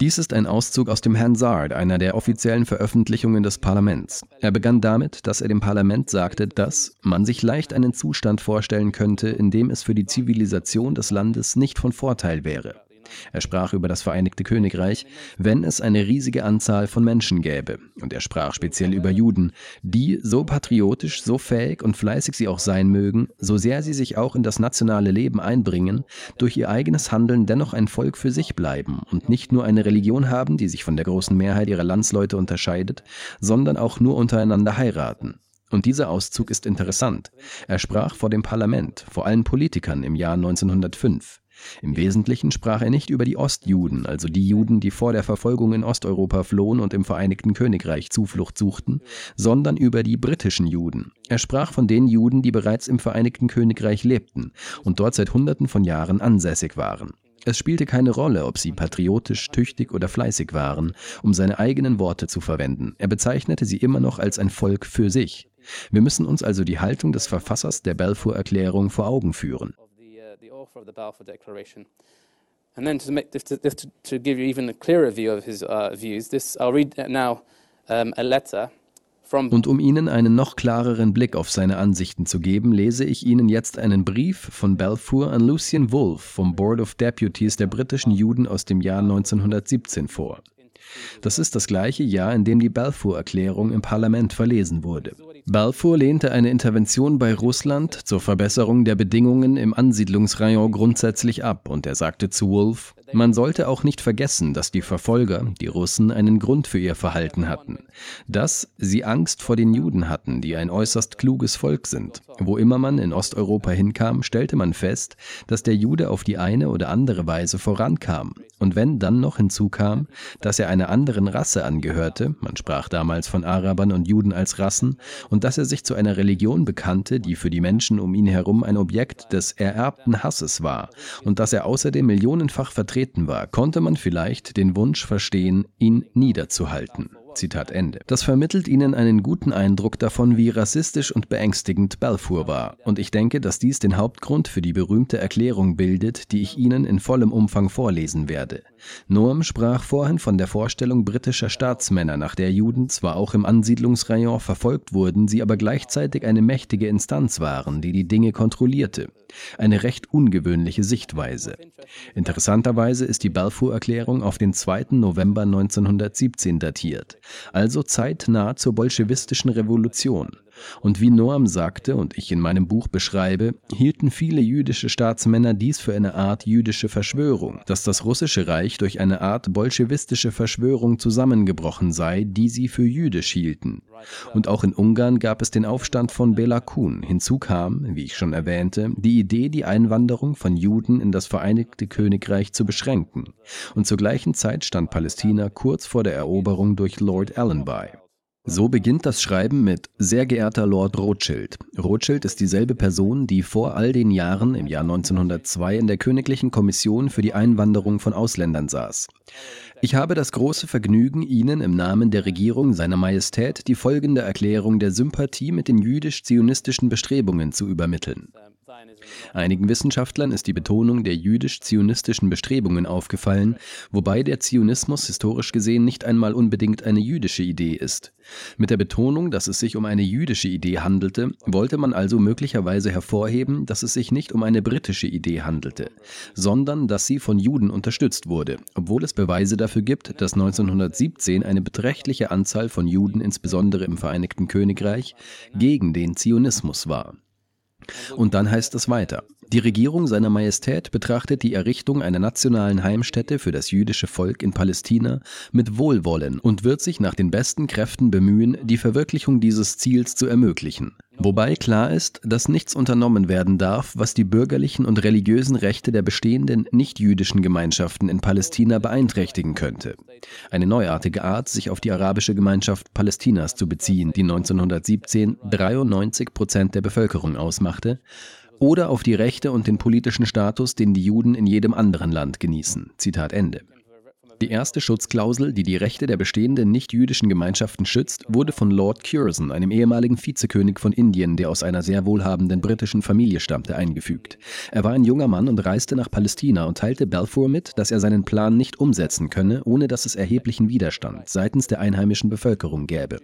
Dies ist ein Auszug aus dem Hansard, einer der offiziellen Veröffentlichungen des Parlaments. Er begann damit, dass er dem Parlament sagte, dass man sich leicht einen Zustand vorstellen könnte, in dem es für die Zivilisation des Landes nicht von Vorteil wäre. Er sprach über das Vereinigte Königreich, wenn es eine riesige Anzahl von Menschen gäbe. Und er sprach speziell über Juden, die, so patriotisch, so fähig und fleißig sie auch sein mögen, so sehr sie sich auch in das nationale Leben einbringen, durch ihr eigenes Handeln dennoch ein Volk für sich bleiben und nicht nur eine Religion haben, die sich von der großen Mehrheit ihrer Landsleute unterscheidet, sondern auch nur untereinander heiraten. Und dieser Auszug ist interessant. Er sprach vor dem Parlament, vor allen Politikern im Jahr 1905. Im Wesentlichen sprach er nicht über die Ostjuden, also die Juden, die vor der Verfolgung in Osteuropa flohen und im Vereinigten Königreich Zuflucht suchten, sondern über die britischen Juden. Er sprach von den Juden, die bereits im Vereinigten Königreich lebten und dort seit Hunderten von Jahren ansässig waren. Es spielte keine Rolle, ob sie patriotisch, tüchtig oder fleißig waren, um seine eigenen Worte zu verwenden. Er bezeichnete sie immer noch als ein Volk für sich. Wir müssen uns also die Haltung des Verfassers der Balfour-Erklärung vor Augen führen author of the Balfour Declaration. And then to, make to, this, to give you even a clearer view of his uh, views, this, I'll read now um, a letter und um Ihnen einen noch klareren Blick auf seine Ansichten zu geben, lese ich Ihnen jetzt einen Brief von Balfour an Lucian Wolfe vom Board of Deputies der britischen Juden aus dem Jahr 1917 vor. Das ist das gleiche Jahr, in dem die Balfour-Erklärung im Parlament verlesen wurde. Balfour lehnte eine Intervention bei Russland zur Verbesserung der Bedingungen im Ansiedlungsrayon grundsätzlich ab und er sagte zu Wolf, man sollte auch nicht vergessen, dass die Verfolger, die Russen, einen Grund für ihr Verhalten hatten. Dass sie Angst vor den Juden hatten, die ein äußerst kluges Volk sind. Wo immer man in Osteuropa hinkam, stellte man fest, dass der Jude auf die eine oder andere Weise vorankam. Und wenn dann noch hinzukam, dass er einer anderen Rasse angehörte, man sprach damals von Arabern und Juden als Rassen, und dass er sich zu einer Religion bekannte, die für die Menschen um ihn herum ein Objekt des ererbten Hasses war, und dass er außerdem millionenfach vertreten war, konnte man vielleicht den Wunsch verstehen, ihn niederzuhalten. Zitat Ende. Das vermittelt Ihnen einen guten Eindruck davon, wie rassistisch und beängstigend Balfour war. Und ich denke, dass dies den Hauptgrund für die berühmte Erklärung bildet, die ich Ihnen in vollem Umfang vorlesen werde. Noam sprach vorhin von der Vorstellung britischer Staatsmänner, nach der Juden zwar auch im Ansiedlungsrayon verfolgt wurden, sie aber gleichzeitig eine mächtige Instanz waren, die die Dinge kontrollierte. Eine recht ungewöhnliche Sichtweise. Interessanterweise ist die Balfour-Erklärung auf den 2. November 1917 datiert, also zeitnah zur bolschewistischen Revolution. Und wie Noam sagte und ich in meinem Buch beschreibe, hielten viele jüdische Staatsmänner dies für eine Art jüdische Verschwörung, dass das russische Reich durch eine Art bolschewistische Verschwörung zusammengebrochen sei, die sie für jüdisch hielten. Und auch in Ungarn gab es den Aufstand von Bela Kun. Hinzu kam, wie ich schon erwähnte, die Idee, die Einwanderung von Juden in das Vereinigte Königreich zu beschränken. Und zur gleichen Zeit stand Palästina kurz vor der Eroberung durch Lord Allenby. So beginnt das Schreiben mit Sehr geehrter Lord Rothschild. Rothschild ist dieselbe Person, die vor all den Jahren im Jahr 1902 in der Königlichen Kommission für die Einwanderung von Ausländern saß. Ich habe das große Vergnügen, Ihnen im Namen der Regierung seiner Majestät die folgende Erklärung der Sympathie mit den jüdisch-zionistischen Bestrebungen zu übermitteln. Einigen Wissenschaftlern ist die Betonung der jüdisch-zionistischen Bestrebungen aufgefallen, wobei der Zionismus historisch gesehen nicht einmal unbedingt eine jüdische Idee ist. Mit der Betonung, dass es sich um eine jüdische Idee handelte, wollte man also möglicherweise hervorheben, dass es sich nicht um eine britische Idee handelte, sondern dass sie von Juden unterstützt wurde, obwohl es Beweise dafür gibt, dass 1917 eine beträchtliche Anzahl von Juden, insbesondere im Vereinigten Königreich, gegen den Zionismus war. Und dann heißt es weiter. Die Regierung seiner Majestät betrachtet die Errichtung einer nationalen Heimstätte für das jüdische Volk in Palästina mit Wohlwollen und wird sich nach den besten Kräften bemühen, die Verwirklichung dieses Ziels zu ermöglichen. Wobei klar ist, dass nichts unternommen werden darf, was die bürgerlichen und religiösen Rechte der bestehenden nichtjüdischen Gemeinschaften in Palästina beeinträchtigen könnte. Eine neuartige Art, sich auf die arabische Gemeinschaft Palästinas zu beziehen, die 1917 93 Prozent der Bevölkerung ausmachte, oder auf die Rechte und den politischen Status, den die Juden in jedem anderen Land genießen. Zitat Ende. Die erste Schutzklausel, die die Rechte der bestehenden nicht-jüdischen Gemeinschaften schützt, wurde von Lord Curzon, einem ehemaligen Vizekönig von Indien, der aus einer sehr wohlhabenden britischen Familie stammte, eingefügt. Er war ein junger Mann und reiste nach Palästina und teilte Balfour mit, dass er seinen Plan nicht umsetzen könne, ohne dass es erheblichen Widerstand seitens der einheimischen Bevölkerung gäbe.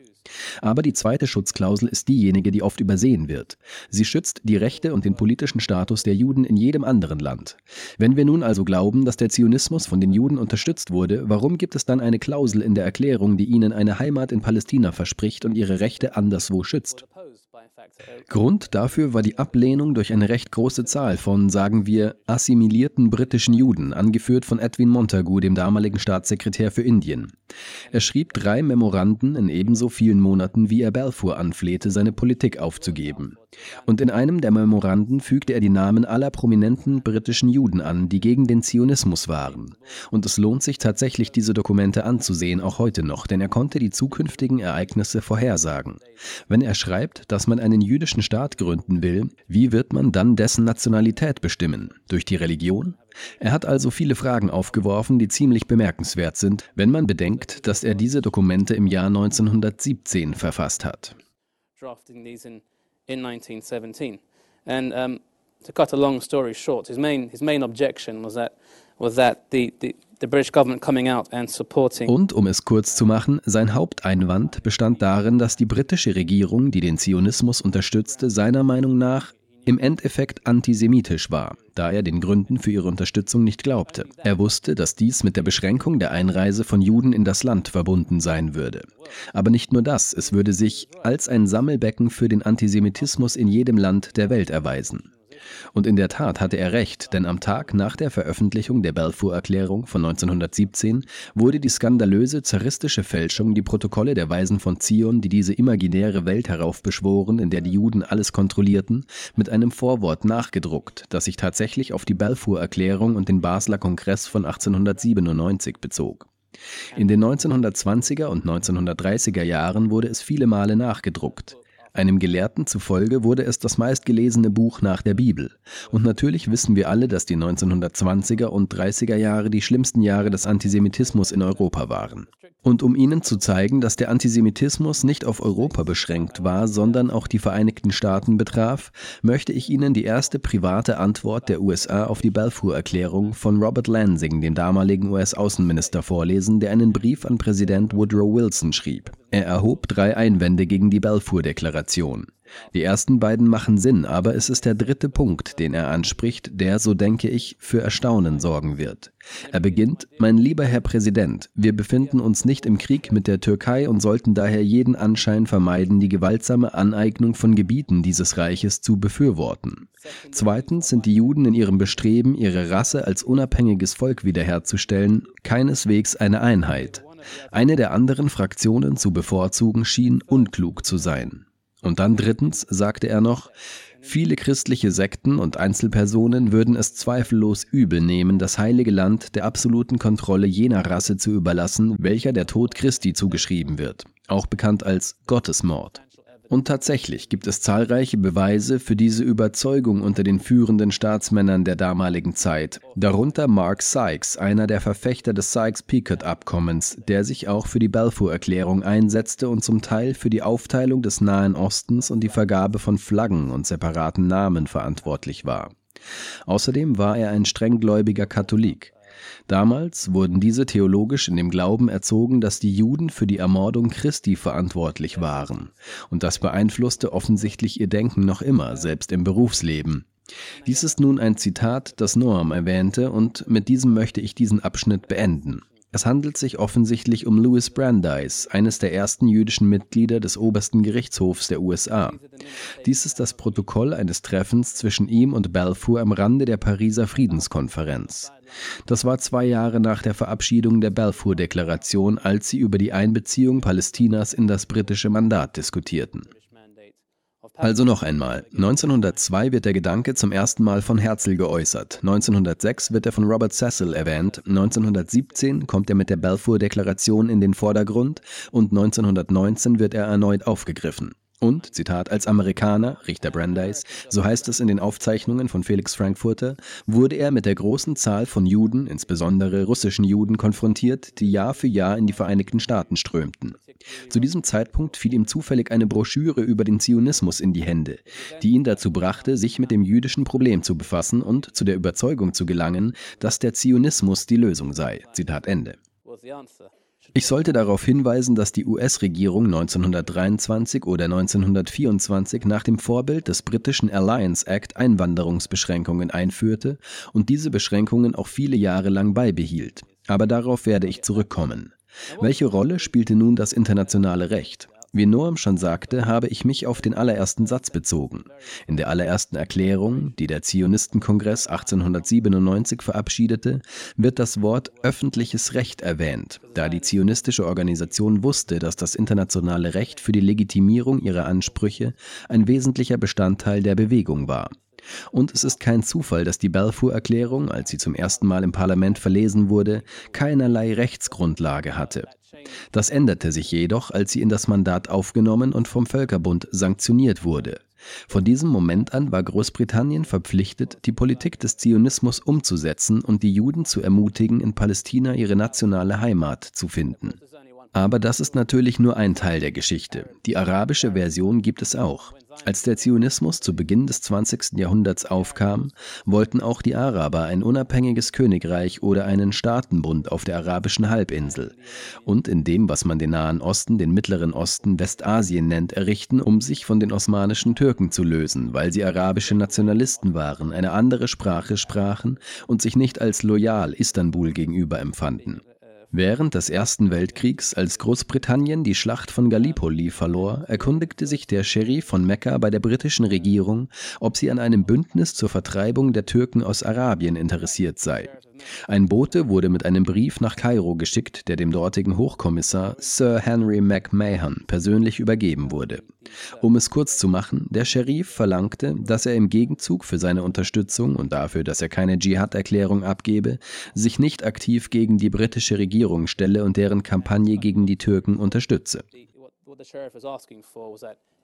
Aber die zweite Schutzklausel ist diejenige, die oft übersehen wird. Sie schützt die Rechte und den politischen Status der Juden in jedem anderen Land. Wenn wir nun also glauben, dass der Zionismus von den Juden unterstützt wurde, warum gibt es dann eine Klausel in der Erklärung, die ihnen eine Heimat in Palästina verspricht und ihre Rechte anderswo schützt? Grund dafür war die Ablehnung durch eine recht große Zahl von, sagen wir, assimilierten britischen Juden, angeführt von Edwin Montagu, dem damaligen Staatssekretär für Indien. Er schrieb drei Memoranden in ebenso vielen Monaten, wie er Balfour anflehte, seine Politik aufzugeben. Und in einem der Memoranden fügte er die Namen aller prominenten britischen Juden an, die gegen den Zionismus waren. Und es lohnt sich tatsächlich, diese Dokumente anzusehen, auch heute noch, denn er konnte die zukünftigen Ereignisse vorhersagen. Wenn er schreibt, dass man einen jüdischen Staat gründen will, wie wird man dann dessen Nationalität bestimmen? Durch die Religion? Er hat also viele Fragen aufgeworfen, die ziemlich bemerkenswert sind, wenn man bedenkt, dass er diese Dokumente im Jahr 1917 verfasst hat. in 1917. And um, to cut a long story short, his main, his main objection was that, was that the, the, the British government coming out and supporting. Und um es kurz zu machen, sein Haupteinwand bestand darin, dass die britische Regierung, die den Zionismus unterstützte, seiner Meinung nach im Endeffekt antisemitisch war, da er den Gründen für ihre Unterstützung nicht glaubte. Er wusste, dass dies mit der Beschränkung der Einreise von Juden in das Land verbunden sein würde. Aber nicht nur das, es würde sich als ein Sammelbecken für den Antisemitismus in jedem Land der Welt erweisen. Und in der Tat hatte er recht, denn am Tag nach der Veröffentlichung der Balfour-Erklärung von 1917 wurde die skandalöse zaristische Fälschung Die Protokolle der Weisen von Zion, die diese imaginäre Welt heraufbeschworen, in der die Juden alles kontrollierten, mit einem Vorwort nachgedruckt, das sich tatsächlich auf die Balfour-Erklärung und den Basler Kongress von 1897 bezog. In den 1920er und 1930er Jahren wurde es viele Male nachgedruckt. Einem Gelehrten zufolge wurde es das meistgelesene Buch nach der Bibel. Und natürlich wissen wir alle, dass die 1920er und 30er Jahre die schlimmsten Jahre des Antisemitismus in Europa waren. Und um Ihnen zu zeigen, dass der Antisemitismus nicht auf Europa beschränkt war, sondern auch die Vereinigten Staaten betraf, möchte ich Ihnen die erste private Antwort der USA auf die Balfour-Erklärung von Robert Lansing, dem damaligen US-Außenminister, vorlesen, der einen Brief an Präsident Woodrow Wilson schrieb. Er erhob drei Einwände gegen die Balfour-Deklaration. Die ersten beiden machen Sinn, aber es ist der dritte Punkt, den er anspricht, der, so denke ich, für Erstaunen sorgen wird. Er beginnt, mein lieber Herr Präsident, wir befinden uns nicht im Krieg mit der Türkei und sollten daher jeden Anschein vermeiden, die gewaltsame Aneignung von Gebieten dieses Reiches zu befürworten. Zweitens sind die Juden in ihrem Bestreben, ihre Rasse als unabhängiges Volk wiederherzustellen, keineswegs eine Einheit. Eine der anderen Fraktionen zu bevorzugen schien unklug zu sein. Und dann drittens sagte er noch, viele christliche Sekten und Einzelpersonen würden es zweifellos übel nehmen, das heilige Land der absoluten Kontrolle jener Rasse zu überlassen, welcher der Tod Christi zugeschrieben wird, auch bekannt als Gottesmord. Und tatsächlich gibt es zahlreiche Beweise für diese Überzeugung unter den führenden Staatsmännern der damaligen Zeit, darunter Mark Sykes, einer der Verfechter des Sykes-Picot-Abkommens, der sich auch für die Balfour-Erklärung einsetzte und zum Teil für die Aufteilung des Nahen Ostens und die Vergabe von Flaggen und separaten Namen verantwortlich war. Außerdem war er ein strenggläubiger Katholik. Damals wurden diese theologisch in dem Glauben erzogen, dass die Juden für die Ermordung Christi verantwortlich waren. Und das beeinflusste offensichtlich ihr Denken noch immer, selbst im Berufsleben. Dies ist nun ein Zitat, das Noam erwähnte, und mit diesem möchte ich diesen Abschnitt beenden. Es handelt sich offensichtlich um Louis Brandeis, eines der ersten jüdischen Mitglieder des obersten Gerichtshofs der USA. Dies ist das Protokoll eines Treffens zwischen ihm und Balfour am Rande der Pariser Friedenskonferenz. Das war zwei Jahre nach der Verabschiedung der Balfour-Deklaration, als sie über die Einbeziehung Palästinas in das britische Mandat diskutierten. Also noch einmal, 1902 wird der Gedanke zum ersten Mal von Herzl geäußert, 1906 wird er von Robert Cecil erwähnt, 1917 kommt er mit der Balfour-Deklaration in den Vordergrund und 1919 wird er erneut aufgegriffen. Und, Zitat, als Amerikaner, Richter Brandeis, so heißt es in den Aufzeichnungen von Felix Frankfurter, wurde er mit der großen Zahl von Juden, insbesondere russischen Juden, konfrontiert, die Jahr für Jahr in die Vereinigten Staaten strömten. Zu diesem Zeitpunkt fiel ihm zufällig eine Broschüre über den Zionismus in die Hände, die ihn dazu brachte, sich mit dem jüdischen Problem zu befassen und zu der Überzeugung zu gelangen, dass der Zionismus die Lösung sei. Zitat Ende. Ich sollte darauf hinweisen, dass die US-Regierung 1923 oder 1924 nach dem Vorbild des britischen Alliance Act Einwanderungsbeschränkungen einführte und diese Beschränkungen auch viele Jahre lang beibehielt. Aber darauf werde ich zurückkommen. Welche Rolle spielte nun das internationale Recht? Wie Noam schon sagte, habe ich mich auf den allerersten Satz bezogen. In der allerersten Erklärung, die der Zionistenkongress 1897 verabschiedete, wird das Wort öffentliches Recht erwähnt, da die zionistische Organisation wusste, dass das internationale Recht für die Legitimierung ihrer Ansprüche ein wesentlicher Bestandteil der Bewegung war. Und es ist kein Zufall, dass die Balfour-Erklärung, als sie zum ersten Mal im Parlament verlesen wurde, keinerlei Rechtsgrundlage hatte. Das änderte sich jedoch, als sie in das Mandat aufgenommen und vom Völkerbund sanktioniert wurde. Von diesem Moment an war Großbritannien verpflichtet, die Politik des Zionismus umzusetzen und die Juden zu ermutigen, in Palästina ihre nationale Heimat zu finden. Aber das ist natürlich nur ein Teil der Geschichte. Die arabische Version gibt es auch. Als der Zionismus zu Beginn des 20. Jahrhunderts aufkam, wollten auch die Araber ein unabhängiges Königreich oder einen Staatenbund auf der arabischen Halbinsel und in dem, was man den Nahen Osten, den Mittleren Osten, Westasien nennt, errichten, um sich von den osmanischen Türken zu lösen, weil sie arabische Nationalisten waren, eine andere Sprache sprachen und sich nicht als loyal Istanbul gegenüber empfanden. Während des Ersten Weltkriegs, als Großbritannien die Schlacht von Gallipoli verlor, erkundigte sich der Scherif von Mekka bei der britischen Regierung, ob sie an einem Bündnis zur Vertreibung der Türken aus Arabien interessiert sei. Ein Bote wurde mit einem Brief nach Kairo geschickt, der dem dortigen Hochkommissar Sir Henry McMahon persönlich übergeben wurde. Um es kurz zu machen, der Scherif verlangte, dass er im Gegenzug für seine Unterstützung und dafür, dass er keine Dschihad-Erklärung abgebe, sich nicht aktiv gegen die britische Regierung stelle und deren Kampagne gegen die Türken unterstütze.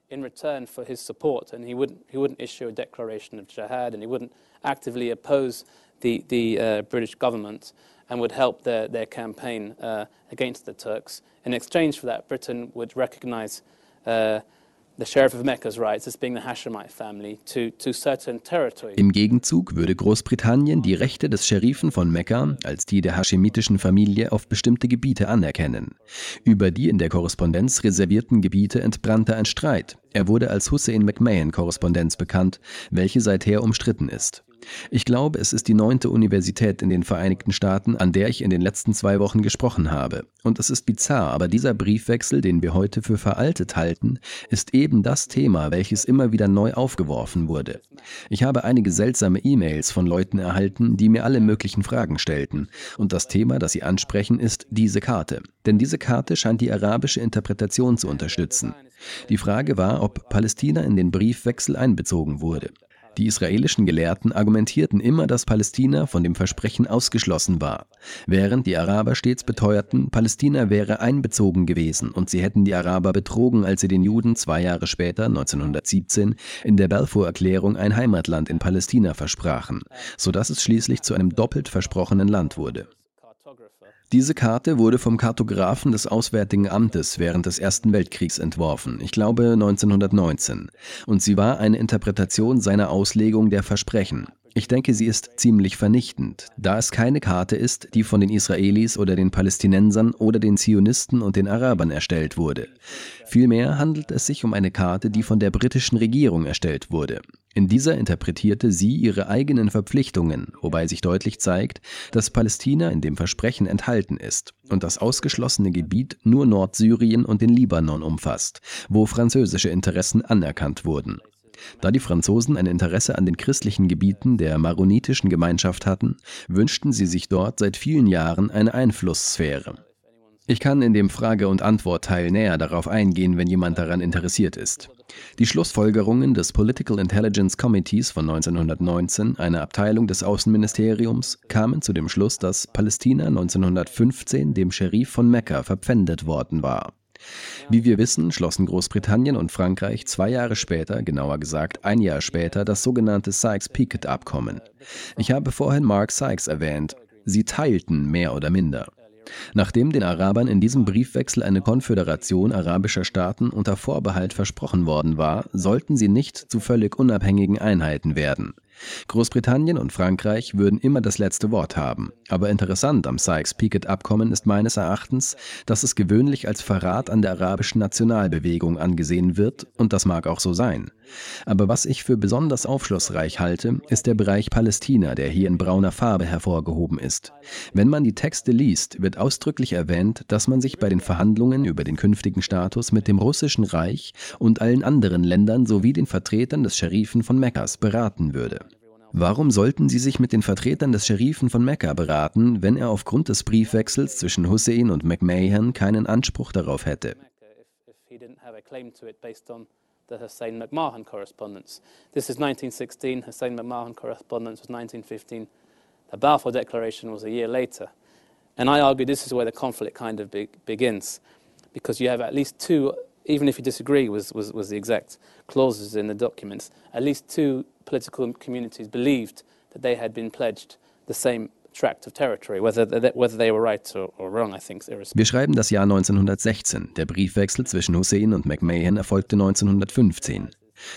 in return for his support, and he wouldn't, he wouldn't issue a declaration of jihad, and he wouldn't actively oppose the, the uh, British government. and would help their, their campaign uh, against the Turks. In exchange for that, Britain would recognize uh, the Sheriff of Mecca's rights as being the Hashemite family to, to certain territories. Im Gegenzug würde Großbritannien die Rechte des Scherifen von Mekka als die der haschemitischen Familie auf bestimmte Gebiete anerkennen. Über die in der Korrespondenz reservierten Gebiete entbrannte ein Streit. Er wurde als Hussein-McMahon-Korrespondenz bekannt, welche seither umstritten ist. Ich glaube, es ist die neunte Universität in den Vereinigten Staaten, an der ich in den letzten zwei Wochen gesprochen habe. Und es ist bizarr, aber dieser Briefwechsel, den wir heute für veraltet halten, ist eben das Thema, welches immer wieder neu aufgeworfen wurde. Ich habe einige seltsame E-Mails von Leuten erhalten, die mir alle möglichen Fragen stellten. Und das Thema, das sie ansprechen, ist diese Karte. Denn diese Karte scheint die arabische Interpretation zu unterstützen. Die Frage war, ob Palästina in den Briefwechsel einbezogen wurde. Die israelischen Gelehrten argumentierten immer, dass Palästina von dem Versprechen ausgeschlossen war, während die Araber stets beteuerten, Palästina wäre einbezogen gewesen und sie hätten die Araber betrogen, als sie den Juden zwei Jahre später, 1917, in der Balfour-Erklärung ein Heimatland in Palästina versprachen, sodass es schließlich zu einem doppelt versprochenen Land wurde. Diese Karte wurde vom Kartografen des Auswärtigen Amtes während des Ersten Weltkriegs entworfen, ich glaube 1919, und sie war eine Interpretation seiner Auslegung der Versprechen. Ich denke, sie ist ziemlich vernichtend, da es keine Karte ist, die von den Israelis oder den Palästinensern oder den Zionisten und den Arabern erstellt wurde. Vielmehr handelt es sich um eine Karte, die von der britischen Regierung erstellt wurde. In dieser interpretierte sie ihre eigenen Verpflichtungen, wobei sich deutlich zeigt, dass Palästina in dem Versprechen enthalten ist und das ausgeschlossene Gebiet nur Nordsyrien und den Libanon umfasst, wo französische Interessen anerkannt wurden. Da die Franzosen ein Interesse an den christlichen Gebieten der maronitischen Gemeinschaft hatten, wünschten sie sich dort seit vielen Jahren eine Einflusssphäre. Ich kann in dem Frage- und Antwortteil näher darauf eingehen, wenn jemand daran interessiert ist. Die Schlussfolgerungen des Political Intelligence Committees von 1919, einer Abteilung des Außenministeriums, kamen zu dem Schluss, dass Palästina 1915 dem Scherif von Mekka verpfändet worden war. Wie wir wissen, schlossen Großbritannien und Frankreich zwei Jahre später, genauer gesagt ein Jahr später, das sogenannte Sykes-Picot-Abkommen. Ich habe vorhin Mark Sykes erwähnt. Sie teilten mehr oder minder. Nachdem den Arabern in diesem Briefwechsel eine Konföderation arabischer Staaten unter Vorbehalt versprochen worden war, sollten sie nicht zu völlig unabhängigen Einheiten werden. Großbritannien und Frankreich würden immer das letzte Wort haben. Aber interessant am Sykes-Picot-Abkommen ist meines Erachtens, dass es gewöhnlich als Verrat an der arabischen Nationalbewegung angesehen wird, und das mag auch so sein. Aber was ich für besonders aufschlussreich halte, ist der Bereich Palästina, der hier in brauner Farbe hervorgehoben ist. Wenn man die Texte liest, wird ausdrücklich erwähnt, dass man sich bei den Verhandlungen über den künftigen Status mit dem russischen Reich und allen anderen Ländern sowie den Vertretern des Scherifen von Mekkas beraten würde. Warum sollten sie sich mit den Vertretern des Scherifen von Mekka beraten, wenn er aufgrund des Briefwechsels zwischen Hussein und McMahon keinen Anspruch darauf hätte? the Hussein McMahon correspondence. This is 1916, Hussein McMahon correspondence was 1915. The Balfour Declaration was a year later. And I argue this is where the conflict kind of be begins, because you have at least two, even if you disagree with, with, with the exact clauses in the documents, at least two political communities believed that they had been pledged the same Wir schreiben das Jahr 1916. Der Briefwechsel zwischen Hussein und McMahon erfolgte 1915.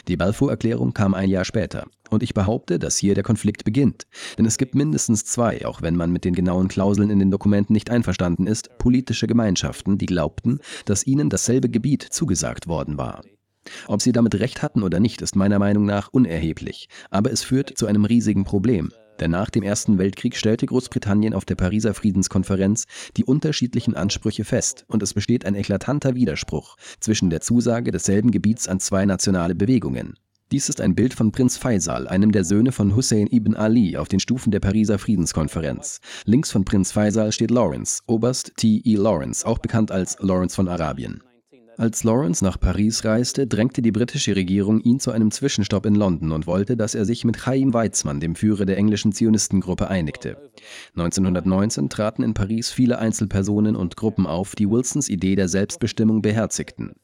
Die Balfour-Erklärung kam ein Jahr später. Und ich behaupte, dass hier der Konflikt beginnt. Denn es gibt mindestens zwei, auch wenn man mit den genauen Klauseln in den Dokumenten nicht einverstanden ist, politische Gemeinschaften, die glaubten, dass ihnen dasselbe Gebiet zugesagt worden war. Ob sie damit recht hatten oder nicht, ist meiner Meinung nach unerheblich. Aber es führt zu einem riesigen Problem. Denn nach dem Ersten Weltkrieg stellte Großbritannien auf der Pariser Friedenskonferenz die unterschiedlichen Ansprüche fest und es besteht ein eklatanter Widerspruch zwischen der Zusage desselben Gebiets an zwei nationale Bewegungen. Dies ist ein Bild von Prinz Faisal, einem der Söhne von Hussein ibn Ali, auf den Stufen der Pariser Friedenskonferenz. Links von Prinz Faisal steht Lawrence, Oberst T. E. Lawrence, auch bekannt als Lawrence von Arabien. Als Lawrence nach Paris reiste, drängte die britische Regierung ihn zu einem Zwischenstopp in London und wollte, dass er sich mit Chaim Weizmann, dem Führer der englischen Zionistengruppe, einigte. 1919 traten in Paris viele Einzelpersonen und Gruppen auf, die Wilsons Idee der Selbstbestimmung beherzigten.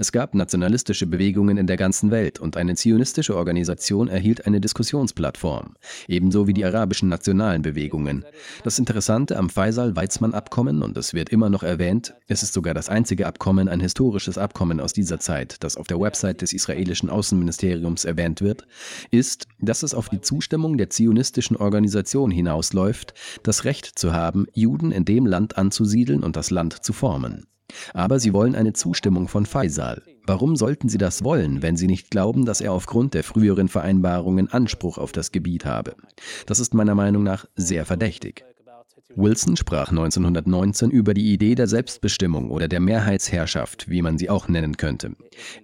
Es gab nationalistische Bewegungen in der ganzen Welt und eine zionistische Organisation erhielt eine Diskussionsplattform, ebenso wie die arabischen nationalen Bewegungen. Das Interessante am Faisal-Weizmann-Abkommen, und es wird immer noch erwähnt, es ist sogar das einzige Abkommen, ein historisches Abkommen aus dieser Zeit, das auf der Website des israelischen Außenministeriums erwähnt wird, ist, dass es auf die Zustimmung der zionistischen Organisation hinausläuft, das Recht zu haben, Juden in dem Land anzusiedeln und das Land zu formen. Aber sie wollen eine Zustimmung von Faisal. Warum sollten sie das wollen, wenn sie nicht glauben, dass er aufgrund der früheren Vereinbarungen Anspruch auf das Gebiet habe? Das ist meiner Meinung nach sehr verdächtig. Wilson sprach 1919 über die Idee der Selbstbestimmung oder der Mehrheitsherrschaft, wie man sie auch nennen könnte.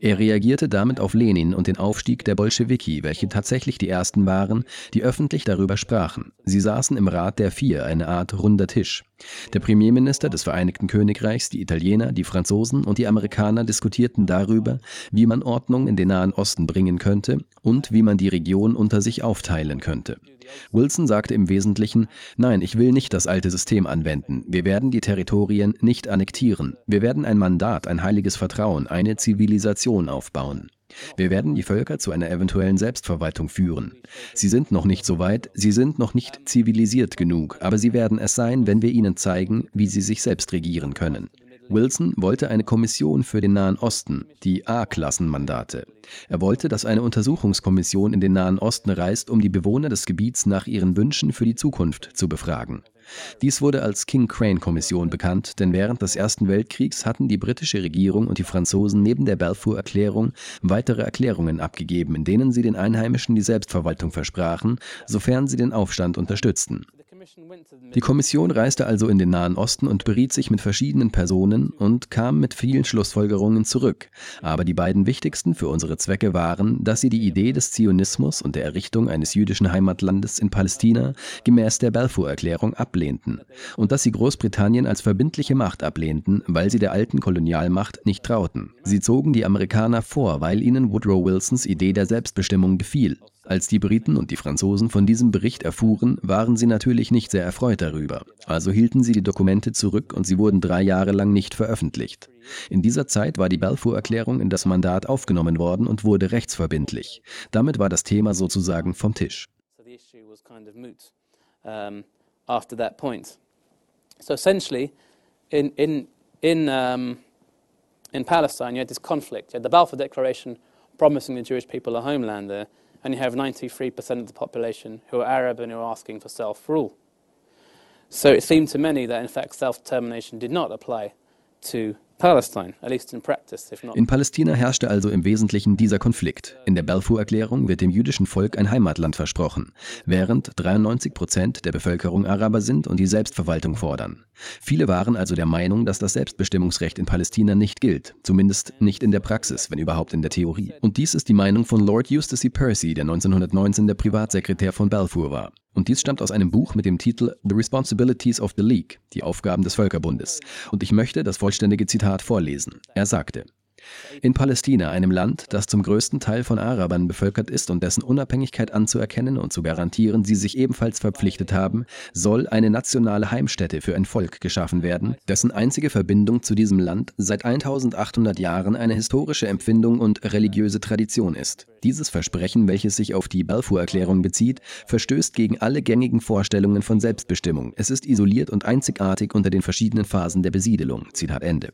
Er reagierte damit auf Lenin und den Aufstieg der Bolschewiki, welche tatsächlich die ersten waren, die öffentlich darüber sprachen. Sie saßen im Rat der Vier, eine Art runder Tisch. Der Premierminister des Vereinigten Königreichs, die Italiener, die Franzosen und die Amerikaner diskutierten darüber, wie man Ordnung in den Nahen Osten bringen könnte und wie man die Region unter sich aufteilen könnte. Wilson sagte im Wesentlichen, nein, ich will nicht das alte System anwenden. Wir werden die Territorien nicht annektieren. Wir werden ein Mandat, ein heiliges Vertrauen, eine Zivilisation aufbauen. Wir werden die Völker zu einer eventuellen Selbstverwaltung führen. Sie sind noch nicht so weit, sie sind noch nicht zivilisiert genug, aber sie werden es sein, wenn wir ihnen zeigen, wie sie sich selbst regieren können. Wilson wollte eine Kommission für den Nahen Osten, die A-Klassenmandate. Er wollte, dass eine Untersuchungskommission in den Nahen Osten reist, um die Bewohner des Gebiets nach ihren Wünschen für die Zukunft zu befragen. Dies wurde als King Crane Kommission bekannt, denn während des Ersten Weltkriegs hatten die britische Regierung und die Franzosen neben der Balfour Erklärung weitere Erklärungen abgegeben, in denen sie den Einheimischen die Selbstverwaltung versprachen, sofern sie den Aufstand unterstützten. Die Kommission reiste also in den Nahen Osten und beriet sich mit verschiedenen Personen und kam mit vielen Schlussfolgerungen zurück. Aber die beiden wichtigsten für unsere Zwecke waren, dass sie die Idee des Zionismus und der Errichtung eines jüdischen Heimatlandes in Palästina gemäß der Balfour-Erklärung ablehnten und dass sie Großbritannien als verbindliche Macht ablehnten, weil sie der alten Kolonialmacht nicht trauten. Sie zogen die Amerikaner vor, weil ihnen Woodrow Wilsons Idee der Selbstbestimmung gefiel. Als die Briten und die Franzosen von diesem Bericht erfuhren, waren sie natürlich nicht sehr erfreut darüber. Also hielten sie die Dokumente zurück und sie wurden drei Jahre lang nicht veröffentlicht. In dieser Zeit war die Balfour-Erklärung in das Mandat aufgenommen worden und wurde rechtsverbindlich. Damit war das Thema sozusagen vom Tisch. So essentially, in, in, in, um, in Palestine, you had this conflict. You had the Balfour Declaration promising the Jewish people a homeland there, and you have 93% of the population who are Arab and who are asking for self-rule. So it seemed to many that in fact self-determination did not apply to In Palästina herrschte also im Wesentlichen dieser Konflikt. In der Balfour-Erklärung wird dem jüdischen Volk ein Heimatland versprochen, während 93 Prozent der Bevölkerung Araber sind und die Selbstverwaltung fordern. Viele waren also der Meinung, dass das Selbstbestimmungsrecht in Palästina nicht gilt, zumindest nicht in der Praxis, wenn überhaupt in der Theorie. Und dies ist die Meinung von Lord Eustace e. Percy, der 1919 der Privatsekretär von Balfour war. Und dies stammt aus einem Buch mit dem Titel The Responsibilities of the League, die Aufgaben des Völkerbundes. Und ich möchte das vollständige Zitat vorlesen. Er sagte, in Palästina, einem Land, das zum größten Teil von Arabern bevölkert ist und dessen Unabhängigkeit anzuerkennen und zu garantieren sie sich ebenfalls verpflichtet haben, soll eine nationale Heimstätte für ein Volk geschaffen werden, dessen einzige Verbindung zu diesem Land seit 1800 Jahren eine historische Empfindung und religiöse Tradition ist. Dieses Versprechen, welches sich auf die Balfour-Erklärung bezieht, verstößt gegen alle gängigen Vorstellungen von Selbstbestimmung. Es ist isoliert und einzigartig unter den verschiedenen Phasen der Besiedelung. Zitat Ende.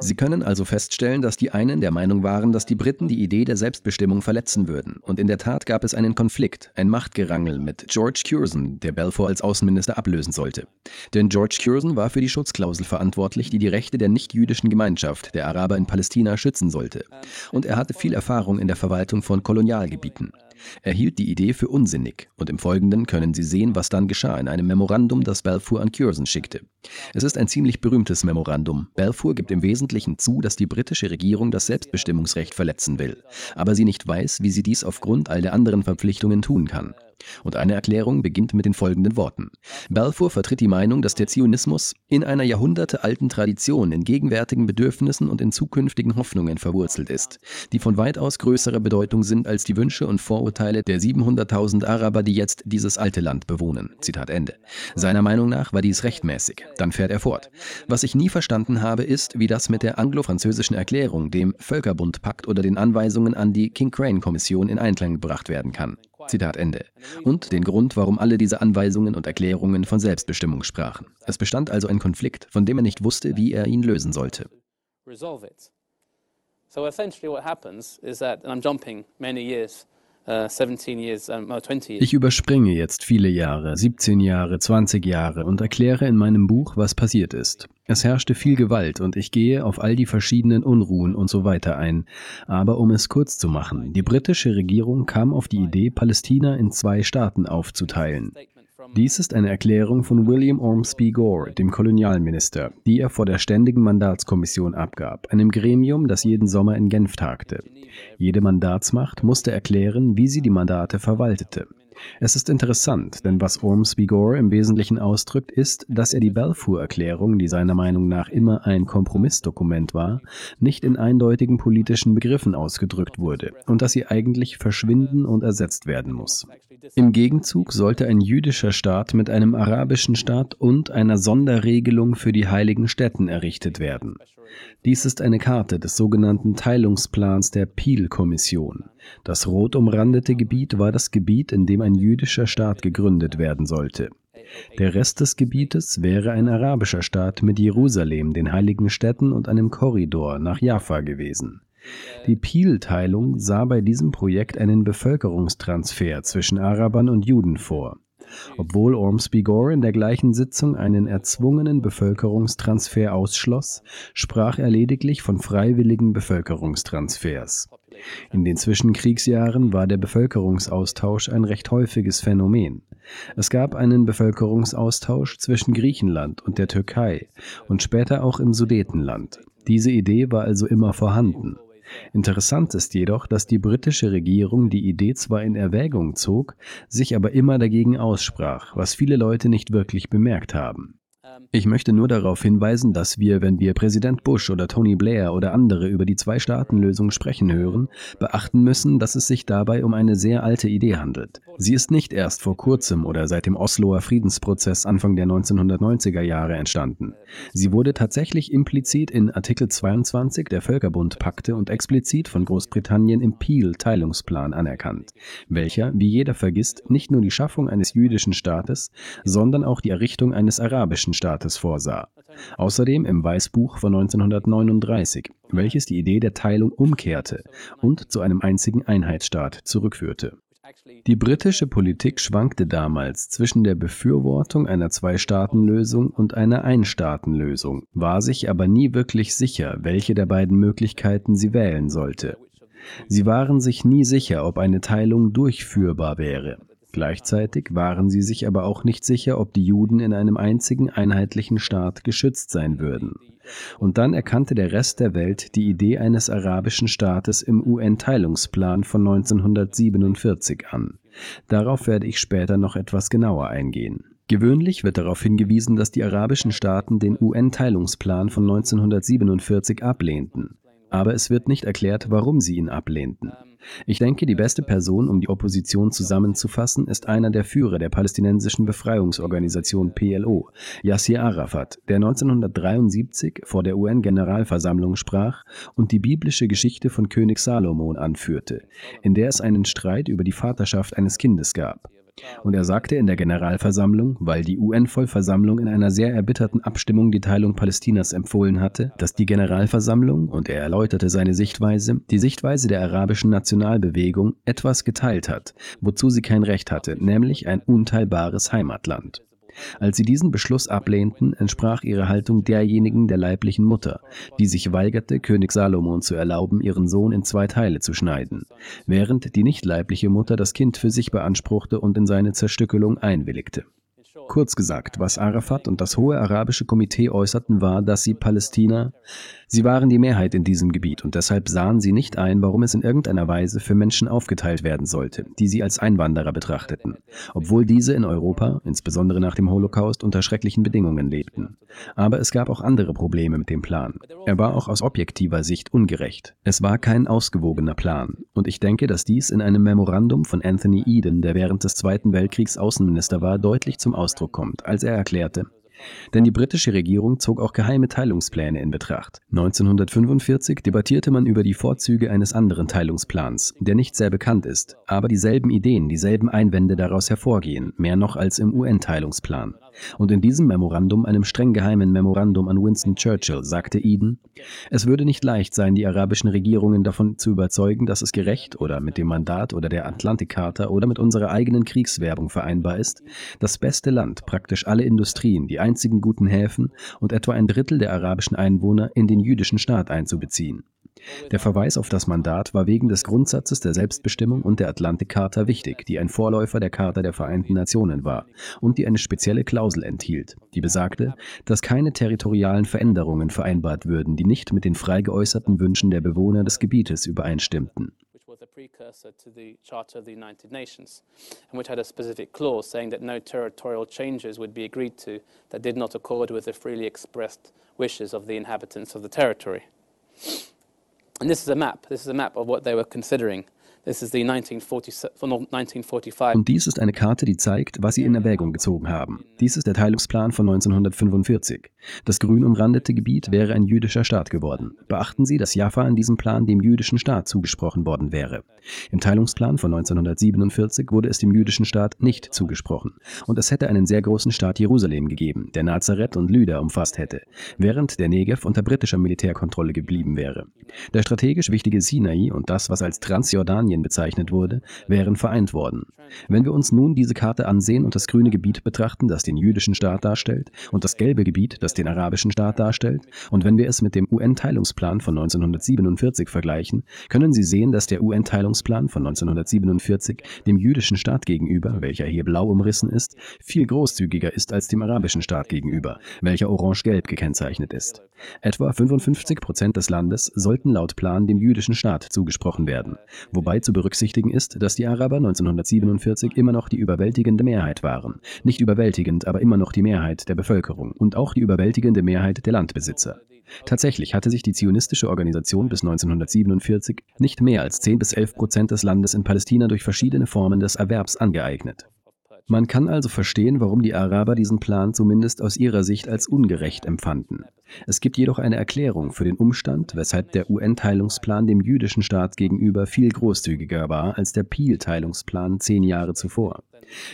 Sie können also feststellen, dass die einen der Meinung waren, dass die Briten die Idee der Selbstbestimmung verletzen würden. Und in der Tat gab es einen Konflikt, ein Machtgerangel mit George Curzon, der Balfour als Außenminister ablösen sollte. Denn George Curzon war für die Schutzklausel verantwortlich, die die Rechte der nichtjüdischen Gemeinschaft, der Araber in Palästina, schützen sollte. Und er hatte viel Erfahrung in der Verwaltung von Kolonialgebieten. Er hielt die Idee für unsinnig und im Folgenden können Sie sehen, was dann geschah in einem Memorandum, das Balfour an Curzon schickte. Es ist ein ziemlich berühmtes Memorandum. Balfour gibt im Wesentlichen zu, dass die britische Regierung das Selbstbestimmungsrecht verletzen will, aber sie nicht weiß, wie sie dies aufgrund all der anderen Verpflichtungen tun kann. Und eine Erklärung beginnt mit den folgenden Worten. Balfour vertritt die Meinung, dass der Zionismus in einer jahrhundertealten Tradition in gegenwärtigen Bedürfnissen und in zukünftigen Hoffnungen verwurzelt ist, die von weitaus größerer Bedeutung sind als die Wünsche und Vorurteile der 700.000 Araber, die jetzt dieses alte Land bewohnen. Zitat Ende. Seiner Meinung nach war dies rechtmäßig. Dann fährt er fort. Was ich nie verstanden habe, ist, wie das mit der anglo-französischen Erklärung, dem Völkerbundpakt oder den Anweisungen an die King-Crane-Kommission in Einklang gebracht werden kann. Zitat Ende. Und den Grund, warum alle diese Anweisungen und Erklärungen von Selbstbestimmung sprachen. Es bestand also ein Konflikt, von dem er nicht wusste, wie er ihn lösen sollte. So essentially what happens is that, and I'm jumping many years, ich überspringe jetzt viele Jahre, 17 Jahre, 20 Jahre und erkläre in meinem Buch, was passiert ist. Es herrschte viel Gewalt und ich gehe auf all die verschiedenen Unruhen und so weiter ein. Aber um es kurz zu machen, die britische Regierung kam auf die Idee, Palästina in zwei Staaten aufzuteilen. Dies ist eine Erklärung von William Ormsby Gore, dem Kolonialminister, die er vor der Ständigen Mandatskommission abgab, einem Gremium, das jeden Sommer in Genf tagte. Jede Mandatsmacht musste erklären, wie sie die Mandate verwaltete. Es ist interessant, denn was Ormsby Gore im Wesentlichen ausdrückt, ist, dass er die Balfour-Erklärung, die seiner Meinung nach immer ein Kompromissdokument war, nicht in eindeutigen politischen Begriffen ausgedrückt wurde und dass sie eigentlich verschwinden und ersetzt werden muss. Im Gegenzug sollte ein jüdischer Staat mit einem arabischen Staat und einer Sonderregelung für die heiligen Stätten errichtet werden. Dies ist eine Karte des sogenannten Teilungsplans der Peel-Kommission. Das rot umrandete Gebiet war das Gebiet, in dem ein jüdischer Staat gegründet werden sollte. Der Rest des Gebietes wäre ein arabischer Staat mit Jerusalem, den heiligen Städten und einem Korridor nach Jaffa gewesen. Die Peel-Teilung sah bei diesem Projekt einen Bevölkerungstransfer zwischen Arabern und Juden vor. Obwohl Ormsby Gore in der gleichen Sitzung einen erzwungenen Bevölkerungstransfer ausschloss, sprach er lediglich von freiwilligen Bevölkerungstransfers. In den Zwischenkriegsjahren war der Bevölkerungsaustausch ein recht häufiges Phänomen. Es gab einen Bevölkerungsaustausch zwischen Griechenland und der Türkei und später auch im Sudetenland. Diese Idee war also immer vorhanden. Interessant ist jedoch, dass die britische Regierung die Idee zwar in Erwägung zog, sich aber immer dagegen aussprach, was viele Leute nicht wirklich bemerkt haben. Ich möchte nur darauf hinweisen, dass wir, wenn wir Präsident Bush oder Tony Blair oder andere über die Zwei-Staaten-Lösung sprechen hören, beachten müssen, dass es sich dabei um eine sehr alte Idee handelt. Sie ist nicht erst vor kurzem oder seit dem Osloer Friedensprozess Anfang der 1990er Jahre entstanden. Sie wurde tatsächlich implizit in Artikel 22 der Völkerbundpakte und explizit von Großbritannien im Peel-Teilungsplan anerkannt, welcher, wie jeder vergisst, nicht nur die Schaffung eines jüdischen Staates, sondern auch die Errichtung eines arabischen Staates vorsah. Außerdem im Weißbuch von 1939, welches die Idee der Teilung umkehrte und zu einem einzigen Einheitsstaat zurückführte. Die britische Politik schwankte damals zwischen der Befürwortung einer Zwei-Staaten-Lösung und einer Ein-Staaten-Lösung, war sich aber nie wirklich sicher, welche der beiden Möglichkeiten sie wählen sollte. Sie waren sich nie sicher, ob eine Teilung durchführbar wäre. Gleichzeitig waren sie sich aber auch nicht sicher, ob die Juden in einem einzigen einheitlichen Staat geschützt sein würden. Und dann erkannte der Rest der Welt die Idee eines arabischen Staates im UN-Teilungsplan von 1947 an. Darauf werde ich später noch etwas genauer eingehen. Gewöhnlich wird darauf hingewiesen, dass die arabischen Staaten den UN-Teilungsplan von 1947 ablehnten. Aber es wird nicht erklärt, warum sie ihn ablehnten. Ich denke, die beste Person, um die Opposition zusammenzufassen, ist einer der Führer der palästinensischen Befreiungsorganisation PLO, Yassir Arafat, der 1973 vor der UN-Generalversammlung sprach und die biblische Geschichte von König Salomon anführte, in der es einen Streit über die Vaterschaft eines Kindes gab. Und er sagte in der Generalversammlung, weil die UN-Vollversammlung in einer sehr erbitterten Abstimmung die Teilung Palästinas empfohlen hatte, dass die Generalversammlung, und er erläuterte seine Sichtweise, die Sichtweise der arabischen Nationalbewegung etwas geteilt hat, wozu sie kein Recht hatte, nämlich ein unteilbares Heimatland. Als sie diesen Beschluss ablehnten, entsprach ihre Haltung derjenigen der leiblichen Mutter, die sich weigerte, König Salomon zu erlauben, ihren Sohn in zwei Teile zu schneiden, während die nicht leibliche Mutter das Kind für sich beanspruchte und in seine Zerstückelung einwilligte. Kurz gesagt, was Arafat und das Hohe Arabische Komitee äußerten, war, dass sie Palästina Sie waren die Mehrheit in diesem Gebiet und deshalb sahen sie nicht ein, warum es in irgendeiner Weise für Menschen aufgeteilt werden sollte, die sie als Einwanderer betrachteten, obwohl diese in Europa, insbesondere nach dem Holocaust, unter schrecklichen Bedingungen lebten. Aber es gab auch andere Probleme mit dem Plan. Er war auch aus objektiver Sicht ungerecht. Es war kein ausgewogener Plan. Und ich denke, dass dies in einem Memorandum von Anthony Eden, der während des Zweiten Weltkriegs Außenminister war, deutlich zum Ausdruck kommt, als er erklärte, denn die britische Regierung zog auch geheime Teilungspläne in Betracht. 1945 debattierte man über die Vorzüge eines anderen Teilungsplans, der nicht sehr bekannt ist, aber dieselben Ideen, dieselben Einwände daraus hervorgehen, mehr noch als im UN-Teilungsplan. Und in diesem Memorandum, einem streng geheimen Memorandum an Winston Churchill, sagte Eden, es würde nicht leicht sein, die arabischen Regierungen davon zu überzeugen, dass es gerecht oder mit dem Mandat oder der Atlantikcharta oder mit unserer eigenen Kriegswerbung vereinbar ist, das beste Land, praktisch alle Industrien, die einzigen guten Häfen und etwa ein Drittel der arabischen Einwohner in den jüdischen Staat einzubeziehen. Der Verweis auf das Mandat war wegen des Grundsatzes der Selbstbestimmung und der Atlantikcharta wichtig, die ein Vorläufer der Charta der Vereinten Nationen war und die eine spezielle Klausel enthielt, die besagte, dass keine territorialen Veränderungen vereinbart würden, die nicht mit den frei geäußerten Wünschen der Bewohner des Gebietes übereinstimmten. was a precursor to the Charter of the United Nations, and which had a specific clause saying that no territorial changes would be agreed to that did not accord with the freely expressed wishes of the inhabitants of the territory. And this is a map. This is a map of what they were considering. Und dies ist eine Karte, die zeigt, was sie in Erwägung gezogen haben. Dies ist der Teilungsplan von 1945. Das grün umrandete Gebiet wäre ein jüdischer Staat geworden. Beachten Sie, dass Jaffa in diesem Plan dem jüdischen Staat zugesprochen worden wäre. Im Teilungsplan von 1947 wurde es dem jüdischen Staat nicht zugesprochen. Und es hätte einen sehr großen Staat Jerusalem gegeben, der Nazareth und Lüda umfasst hätte, während der Negev unter britischer Militärkontrolle geblieben wäre. Der strategisch wichtige Sinai und das, was als Transjordanien Spanien bezeichnet wurde, wären vereint worden. Wenn wir uns nun diese Karte ansehen und das grüne Gebiet betrachten, das den jüdischen Staat darstellt, und das gelbe Gebiet, das den arabischen Staat darstellt, und wenn wir es mit dem UN-Teilungsplan von 1947 vergleichen, können Sie sehen, dass der UN-Teilungsplan von 1947 dem jüdischen Staat gegenüber, welcher hier blau umrissen ist, viel großzügiger ist als dem arabischen Staat gegenüber, welcher orange-gelb gekennzeichnet ist. Etwa 55 Prozent des Landes sollten laut Plan dem jüdischen Staat zugesprochen werden, wobei zu berücksichtigen ist, dass die Araber 1947 immer noch die überwältigende Mehrheit waren. Nicht überwältigend, aber immer noch die Mehrheit der Bevölkerung und auch die überwältigende Mehrheit der Landbesitzer. Tatsächlich hatte sich die zionistische Organisation bis 1947 nicht mehr als 10 bis 11 Prozent des Landes in Palästina durch verschiedene Formen des Erwerbs angeeignet. Man kann also verstehen, warum die Araber diesen Plan zumindest aus ihrer Sicht als ungerecht empfanden. Es gibt jedoch eine Erklärung für den Umstand, weshalb der UN-Teilungsplan dem jüdischen Staat gegenüber viel großzügiger war als der Peel-Teilungsplan zehn Jahre zuvor.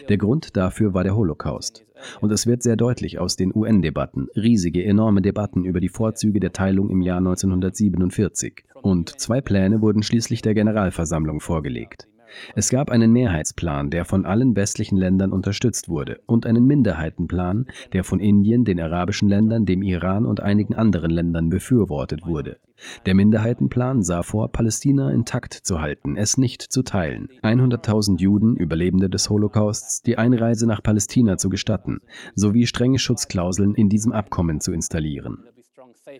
Der Grund dafür war der Holocaust. Und es wird sehr deutlich aus den UN-Debatten, riesige, enorme Debatten über die Vorzüge der Teilung im Jahr 1947. Und zwei Pläne wurden schließlich der Generalversammlung vorgelegt. Es gab einen Mehrheitsplan, der von allen westlichen Ländern unterstützt wurde, und einen Minderheitenplan, der von Indien, den arabischen Ländern, dem Iran und einigen anderen Ländern befürwortet wurde. Der Minderheitenplan sah vor, Palästina intakt zu halten, es nicht zu teilen, 100.000 Juden, Überlebende des Holocausts, die Einreise nach Palästina zu gestatten, sowie strenge Schutzklauseln in diesem Abkommen zu installieren.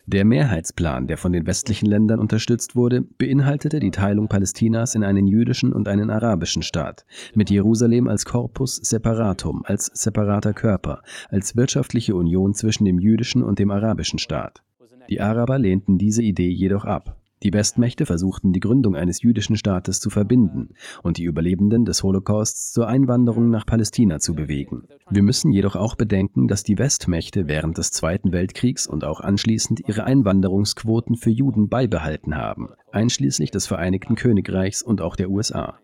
Der Mehrheitsplan, der von den westlichen Ländern unterstützt wurde, beinhaltete die Teilung Palästinas in einen jüdischen und einen arabischen Staat, mit Jerusalem als Corpus separatum, als separater Körper, als wirtschaftliche Union zwischen dem jüdischen und dem arabischen Staat. Die Araber lehnten diese Idee jedoch ab. Die Westmächte versuchten die Gründung eines jüdischen Staates zu verbinden und die Überlebenden des Holocausts zur Einwanderung nach Palästina zu bewegen. Wir müssen jedoch auch bedenken, dass die Westmächte während des Zweiten Weltkriegs und auch anschließend ihre Einwanderungsquoten für Juden beibehalten haben, einschließlich des Vereinigten Königreichs und auch der USA.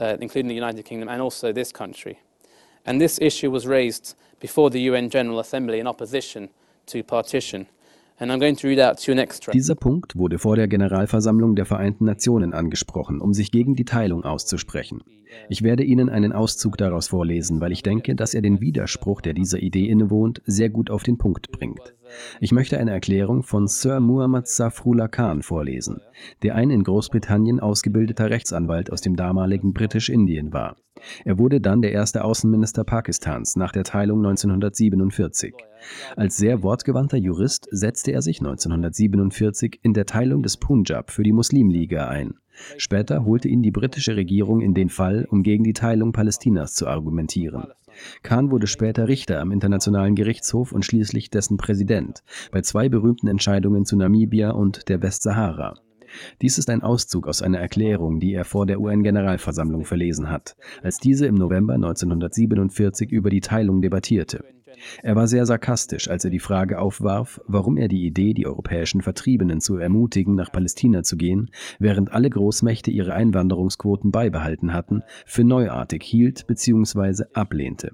Uh, including the United Kingdom and also this country. And this issue was raised before the UN General Assembly in opposition to partition. Dieser Punkt wurde vor der Generalversammlung der Vereinten Nationen angesprochen, um sich gegen die Teilung auszusprechen. Ich werde Ihnen einen Auszug daraus vorlesen, weil ich denke, dass er den Widerspruch, der dieser Idee innewohnt, sehr gut auf den Punkt bringt. Ich möchte eine Erklärung von Sir Muhammad Safrullah Khan vorlesen, der ein in Großbritannien ausgebildeter Rechtsanwalt aus dem damaligen Britisch-Indien war. Er wurde dann der erste Außenminister Pakistans nach der Teilung 1947. Als sehr wortgewandter Jurist setzte er sich 1947 in der Teilung des Punjab für die Muslimliga ein. Später holte ihn die britische Regierung in den Fall, um gegen die Teilung Palästinas zu argumentieren. Khan wurde später Richter am Internationalen Gerichtshof und schließlich dessen Präsident bei zwei berühmten Entscheidungen zu Namibia und der Westsahara. Dies ist ein Auszug aus einer Erklärung, die er vor der UN-Generalversammlung verlesen hat, als diese im November 1947 über die Teilung debattierte. Er war sehr sarkastisch, als er die Frage aufwarf, warum er die Idee, die europäischen Vertriebenen zu ermutigen, nach Palästina zu gehen, während alle Großmächte ihre Einwanderungsquoten beibehalten hatten, für neuartig hielt bzw. ablehnte.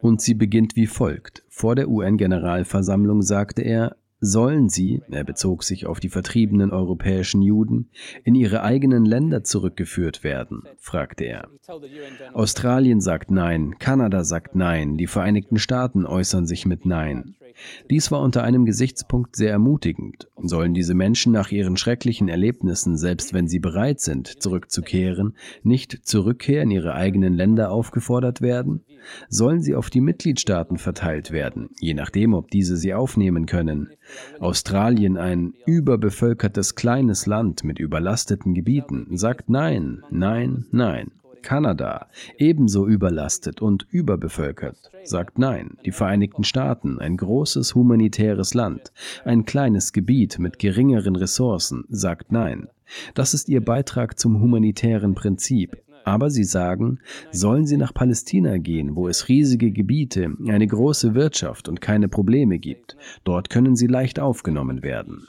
Und sie beginnt wie folgt. Vor der UN-Generalversammlung sagte er, Sollen sie, er bezog sich auf die vertriebenen europäischen Juden, in ihre eigenen Länder zurückgeführt werden? fragte er. Australien sagt Nein, Kanada sagt Nein, die Vereinigten Staaten äußern sich mit Nein. Dies war unter einem Gesichtspunkt sehr ermutigend. Sollen diese Menschen nach ihren schrecklichen Erlebnissen, selbst wenn sie bereit sind, zurückzukehren, nicht zur Rückkehr in ihre eigenen Länder aufgefordert werden? Sollen sie auf die Mitgliedstaaten verteilt werden, je nachdem, ob diese sie aufnehmen können? Australien, ein überbevölkertes kleines Land mit überlasteten Gebieten, sagt Nein, nein, nein. Kanada, ebenso überlastet und überbevölkert, sagt Nein. Die Vereinigten Staaten, ein großes humanitäres Land, ein kleines Gebiet mit geringeren Ressourcen, sagt Nein. Das ist ihr Beitrag zum humanitären Prinzip. Aber sie sagen, sollen sie nach Palästina gehen, wo es riesige Gebiete, eine große Wirtschaft und keine Probleme gibt. Dort können sie leicht aufgenommen werden.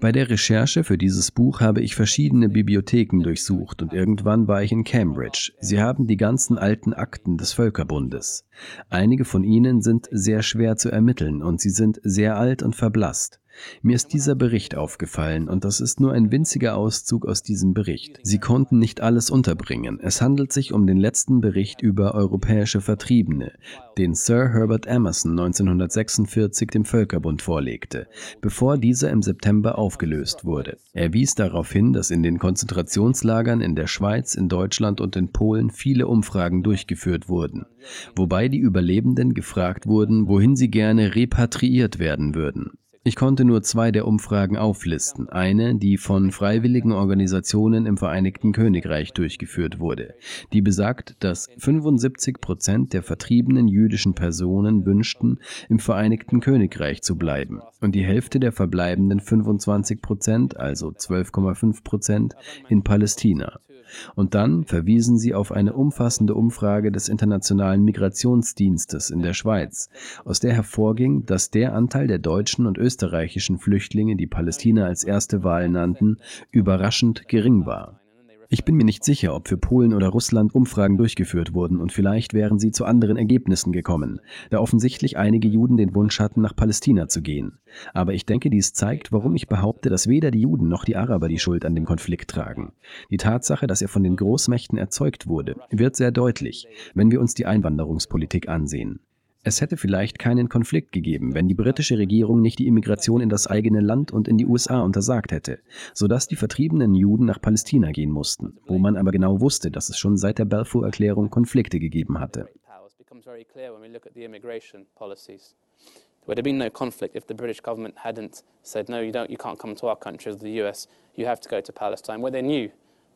Bei der Recherche für dieses Buch habe ich verschiedene Bibliotheken durchsucht und irgendwann war ich in Cambridge. Sie haben die ganzen alten Akten des Völkerbundes. Einige von ihnen sind sehr schwer zu ermitteln und sie sind sehr alt und verblasst. Mir ist dieser Bericht aufgefallen und das ist nur ein winziger Auszug aus diesem Bericht. Sie konnten nicht alles unterbringen. Es handelt sich um den letzten Bericht über europäische Vertriebene, den Sir Herbert Emerson 1946 dem Völkerbund vorlegte, bevor dieser im September aufgelöst wurde. Er wies darauf hin, dass in den Konzentrationslagern in der Schweiz, in Deutschland und in Polen viele Umfragen durchgeführt wurden, wobei die Überlebenden gefragt wurden, wohin sie gerne repatriiert werden würden. Ich konnte nur zwei der Umfragen auflisten. Eine, die von freiwilligen Organisationen im Vereinigten Königreich durchgeführt wurde, die besagt, dass 75 Prozent der vertriebenen jüdischen Personen wünschten, im Vereinigten Königreich zu bleiben und die Hälfte der verbleibenden 25 Prozent, also 12,5 Prozent, in Palästina. Und dann verwiesen sie auf eine umfassende Umfrage des Internationalen Migrationsdienstes in der Schweiz, aus der hervorging, dass der Anteil der deutschen und österreichischen Flüchtlinge, die Palästina als erste Wahl nannten, überraschend gering war. Ich bin mir nicht sicher, ob für Polen oder Russland Umfragen durchgeführt wurden und vielleicht wären sie zu anderen Ergebnissen gekommen, da offensichtlich einige Juden den Wunsch hatten, nach Palästina zu gehen. Aber ich denke, dies zeigt, warum ich behaupte, dass weder die Juden noch die Araber die Schuld an dem Konflikt tragen. Die Tatsache, dass er von den Großmächten erzeugt wurde, wird sehr deutlich, wenn wir uns die Einwanderungspolitik ansehen. Es hätte vielleicht keinen Konflikt gegeben, wenn die britische Regierung nicht die Immigration in das eigene Land und in die USA untersagt hätte, sodass die vertriebenen Juden nach Palästina gehen mussten, wo man aber genau wusste, dass es schon seit der Balfour-Erklärung Konflikte gegeben hatte. would have been no conflict if the British government hadn't said, no, you, don't, you can't come to our country as the US, you have to go to Palestine, where they knew,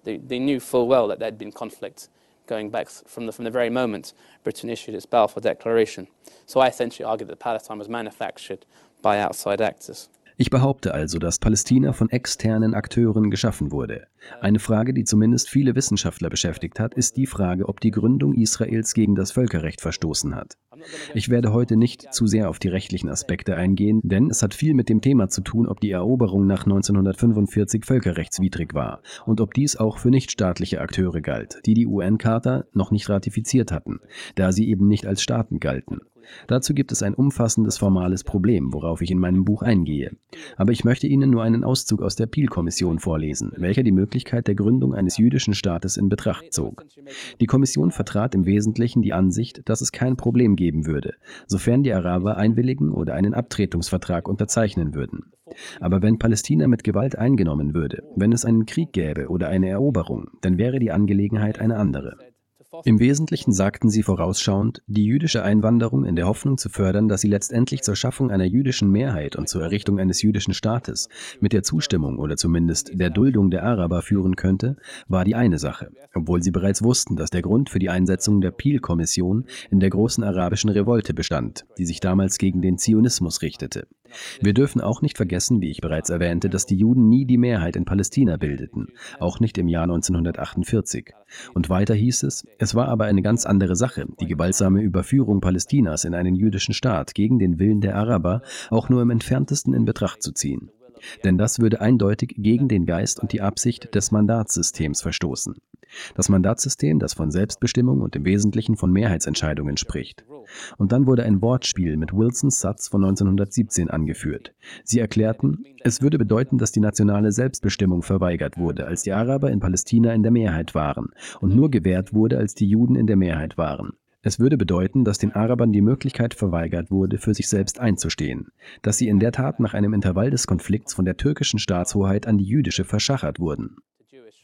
they, they knew full well that there had been conflict going back from the, from the very moment Britain issued its Balfour Declaration. So I essentially argue that Palestine was manufactured by outside actors. Ich behaupte also, dass Palästina von externen Akteuren geschaffen wurde. Eine Frage, die zumindest viele Wissenschaftler beschäftigt hat, ist die Frage, ob die Gründung Israels gegen das Völkerrecht verstoßen hat. Ich werde heute nicht zu sehr auf die rechtlichen Aspekte eingehen, denn es hat viel mit dem Thema zu tun, ob die Eroberung nach 1945 völkerrechtswidrig war und ob dies auch für nichtstaatliche Akteure galt, die die UN-Charta noch nicht ratifiziert hatten, da sie eben nicht als Staaten galten. Dazu gibt es ein umfassendes formales Problem, worauf ich in meinem Buch eingehe. Aber ich möchte Ihnen nur einen Auszug aus der Peel-Kommission vorlesen, welcher die Möglichkeit der Gründung eines jüdischen Staates in Betracht zog. Die Kommission vertrat im Wesentlichen die Ansicht, dass es kein Problem geben würde, sofern die Araber einwilligen oder einen Abtretungsvertrag unterzeichnen würden. Aber wenn Palästina mit Gewalt eingenommen würde, wenn es einen Krieg gäbe oder eine Eroberung, dann wäre die Angelegenheit eine andere. Im Wesentlichen sagten sie vorausschauend, die jüdische Einwanderung in der Hoffnung zu fördern, dass sie letztendlich zur Schaffung einer jüdischen Mehrheit und zur Errichtung eines jüdischen Staates mit der Zustimmung oder zumindest der Duldung der Araber führen könnte, war die eine Sache, obwohl sie bereits wussten, dass der Grund für die Einsetzung der Peel-Kommission in der großen arabischen Revolte bestand, die sich damals gegen den Zionismus richtete. Wir dürfen auch nicht vergessen, wie ich bereits erwähnte, dass die Juden nie die Mehrheit in Palästina bildeten, auch nicht im Jahr 1948. Und weiter hieß es, es war aber eine ganz andere Sache, die gewaltsame Überführung Palästinas in einen jüdischen Staat gegen den Willen der Araber auch nur im entferntesten in Betracht zu ziehen. Denn das würde eindeutig gegen den Geist und die Absicht des Mandatssystems verstoßen. Das Mandatssystem, das von Selbstbestimmung und im Wesentlichen von Mehrheitsentscheidungen spricht. Und dann wurde ein Wortspiel mit Wilsons Satz von 1917 angeführt. Sie erklärten, es würde bedeuten, dass die nationale Selbstbestimmung verweigert wurde, als die Araber in Palästina in der Mehrheit waren und nur gewährt wurde, als die Juden in der Mehrheit waren. Es würde bedeuten, dass den Arabern die Möglichkeit verweigert wurde, für sich selbst einzustehen, dass sie in der Tat nach einem Intervall des Konflikts von der türkischen Staatshoheit an die jüdische verschachert wurden.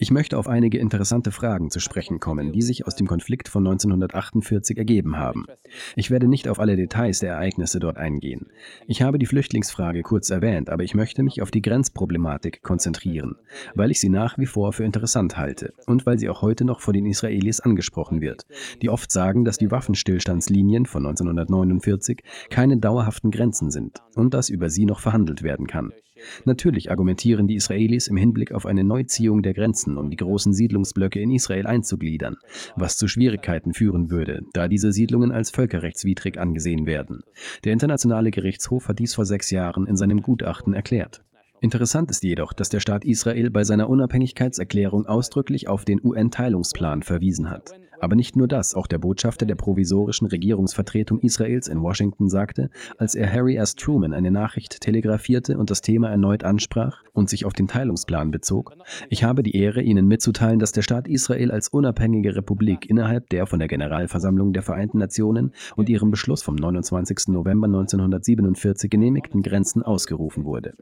Ich möchte auf einige interessante Fragen zu sprechen kommen, die sich aus dem Konflikt von 1948 ergeben haben. Ich werde nicht auf alle Details der Ereignisse dort eingehen. Ich habe die Flüchtlingsfrage kurz erwähnt, aber ich möchte mich auf die Grenzproblematik konzentrieren, weil ich sie nach wie vor für interessant halte und weil sie auch heute noch von den Israelis angesprochen wird, die oft sagen, dass die Waffenstillstandslinien von 1949 keine dauerhaften Grenzen sind und dass über sie noch verhandelt werden kann. Natürlich argumentieren die Israelis im Hinblick auf eine Neuziehung der Grenzen, um die großen Siedlungsblöcke in Israel einzugliedern, was zu Schwierigkeiten führen würde, da diese Siedlungen als völkerrechtswidrig angesehen werden. Der Internationale Gerichtshof hat dies vor sechs Jahren in seinem Gutachten erklärt. Interessant ist jedoch, dass der Staat Israel bei seiner Unabhängigkeitserklärung ausdrücklich auf den UN-Teilungsplan verwiesen hat. Aber nicht nur das, auch der Botschafter der provisorischen Regierungsvertretung Israels in Washington sagte, als er Harry S. Truman eine Nachricht telegrafierte und das Thema erneut ansprach und sich auf den Teilungsplan bezog, ich habe die Ehre, Ihnen mitzuteilen, dass der Staat Israel als unabhängige Republik innerhalb der von der Generalversammlung der Vereinten Nationen und ihrem Beschluss vom 29. November 1947 genehmigten Grenzen ausgerufen wurde.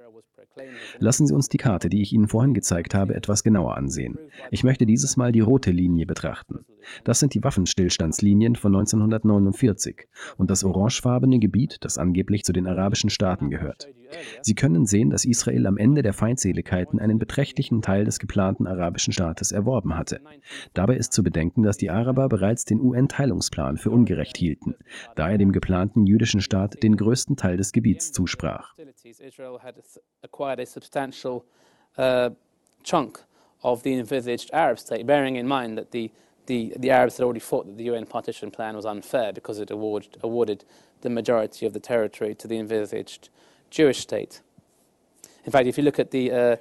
Lassen Sie uns die Karte, die ich Ihnen vorhin gezeigt habe, etwas genauer ansehen. Ich möchte dieses Mal die rote Linie betrachten. Das sind die Waffenstillstandslinien von 1949 und das orangefarbene Gebiet, das angeblich zu den arabischen Staaten gehört. Sie können sehen, dass Israel am Ende der Feindseligkeiten einen beträchtlichen Teil des geplanten arabischen Staates erworben hatte. Dabei ist zu bedenken, dass die Araber bereits den UN-Teilungsplan für ungerecht hielten, da er dem geplanten jüdischen Staat den größten Teil des Gebiets zusprach. of the envisaged Arab state, bearing in mind that the, the, the Arabs had already thought that the UN partition plan was unfair because it awarded, awarded the majority of the territory to the envisaged Jewish state. Uh, uh,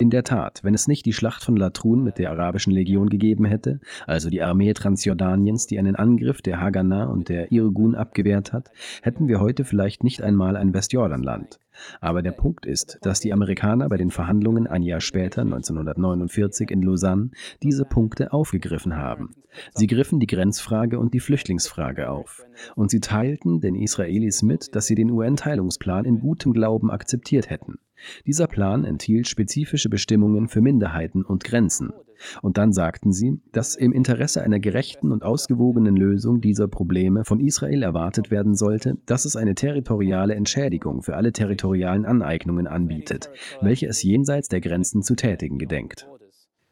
In der Tat, wenn es nicht die Schlacht von Latrun mit der arabischen Legion gegeben hätte, also die Armee Transjordaniens, die einen Angriff der Haganah und der Irgun abgewehrt hat, hätten wir heute vielleicht nicht einmal ein Westjordanland. Aber der Punkt ist, dass die Amerikaner bei den Verhandlungen ein Jahr später, 1949 in Lausanne, diese Punkte aufgegriffen haben. Sie griffen die Grenzfrage und die Flüchtlingsfrage auf. Und sie teilten den Israelis mit, dass sie den UN-Teilungsplan in gutem Glauben akzeptiert hätten. Dieser Plan enthielt spezifische Bestimmungen für Minderheiten und Grenzen. Und dann sagten sie, dass im Interesse einer gerechten und ausgewogenen Lösung dieser Probleme von Israel erwartet werden sollte, dass es eine territoriale Entschädigung für alle territorialen Aneignungen anbietet, welche es jenseits der Grenzen zu tätigen gedenkt.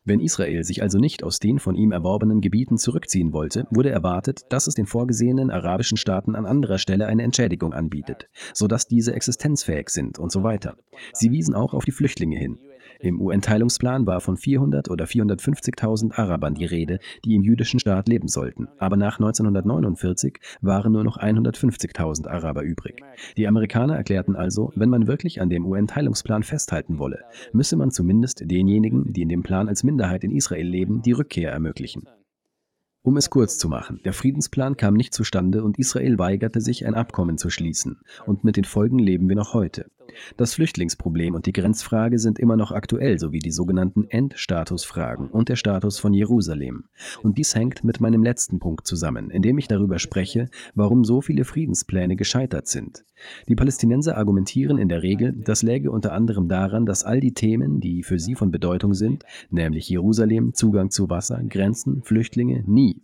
Wenn Israel sich also nicht aus den von ihm erworbenen Gebieten zurückziehen wollte, wurde erwartet, dass es den vorgesehenen arabischen Staaten an anderer Stelle eine Entschädigung anbietet, sodass diese existenzfähig sind und so weiter. Sie wiesen auch auf die Flüchtlinge hin. Im UN-Teilungsplan war von 400 oder 450.000 Arabern die Rede, die im jüdischen Staat leben sollten. Aber nach 1949 waren nur noch 150.000 Araber übrig. Die Amerikaner erklärten also, wenn man wirklich an dem UN-Teilungsplan festhalten wolle, müsse man zumindest denjenigen, die in dem Plan als Minderheit in Israel leben, die Rückkehr ermöglichen. Um es kurz zu machen, der Friedensplan kam nicht zustande und Israel weigerte sich, ein Abkommen zu schließen. Und mit den Folgen leben wir noch heute. Das Flüchtlingsproblem und die Grenzfrage sind immer noch aktuell, sowie die sogenannten Endstatusfragen und der Status von Jerusalem. Und dies hängt mit meinem letzten Punkt zusammen, indem ich darüber spreche, warum so viele Friedenspläne gescheitert sind. Die Palästinenser argumentieren in der Regel, das läge unter anderem daran, dass all die Themen, die für sie von Bedeutung sind, nämlich Jerusalem, Zugang zu Wasser, Grenzen, Flüchtlinge, nie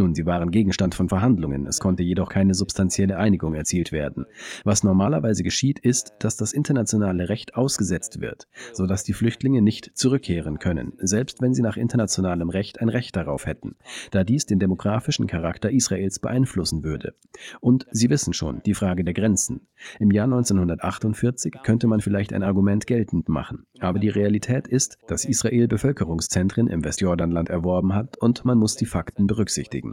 nun, sie waren Gegenstand von Verhandlungen, es konnte jedoch keine substanzielle Einigung erzielt werden. Was normalerweise geschieht, ist, dass das internationale Recht ausgesetzt wird, sodass die Flüchtlinge nicht zurückkehren können, selbst wenn sie nach internationalem Recht ein Recht darauf hätten, da dies den demografischen Charakter Israels beeinflussen würde. Und Sie wissen schon, die Frage der Grenzen. Im Jahr 1948 könnte man vielleicht ein Argument geltend machen, aber die Realität ist, dass Israel Bevölkerungszentren im Westjordanland erworben hat und man muss die Fakten berücksichtigen.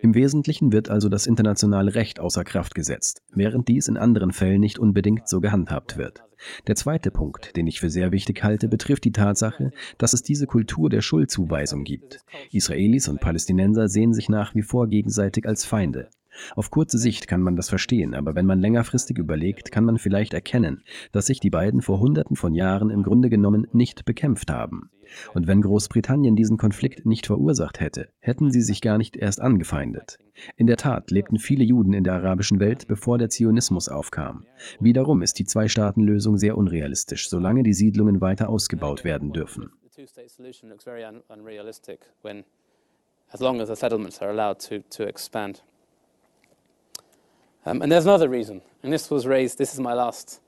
Im Wesentlichen wird also das internationale Recht außer Kraft gesetzt, während dies in anderen Fällen nicht unbedingt so gehandhabt wird. Der zweite Punkt, den ich für sehr wichtig halte, betrifft die Tatsache, dass es diese Kultur der Schuldzuweisung gibt. Israelis und Palästinenser sehen sich nach wie vor gegenseitig als Feinde. Auf kurze Sicht kann man das verstehen, aber wenn man längerfristig überlegt, kann man vielleicht erkennen, dass sich die beiden vor Hunderten von Jahren im Grunde genommen nicht bekämpft haben. Und wenn Großbritannien diesen Konflikt nicht verursacht hätte, hätten sie sich gar nicht erst angefeindet. In der Tat lebten viele Juden in der arabischen Welt, bevor der Zionismus aufkam. Wiederum ist die Zwei-Staaten-Lösung sehr unrealistisch, solange die Siedlungen weiter ausgebaut werden dürfen. As long as the settlements are allowed to, to expand. Um, and there's another reason, and this was raised, this is my last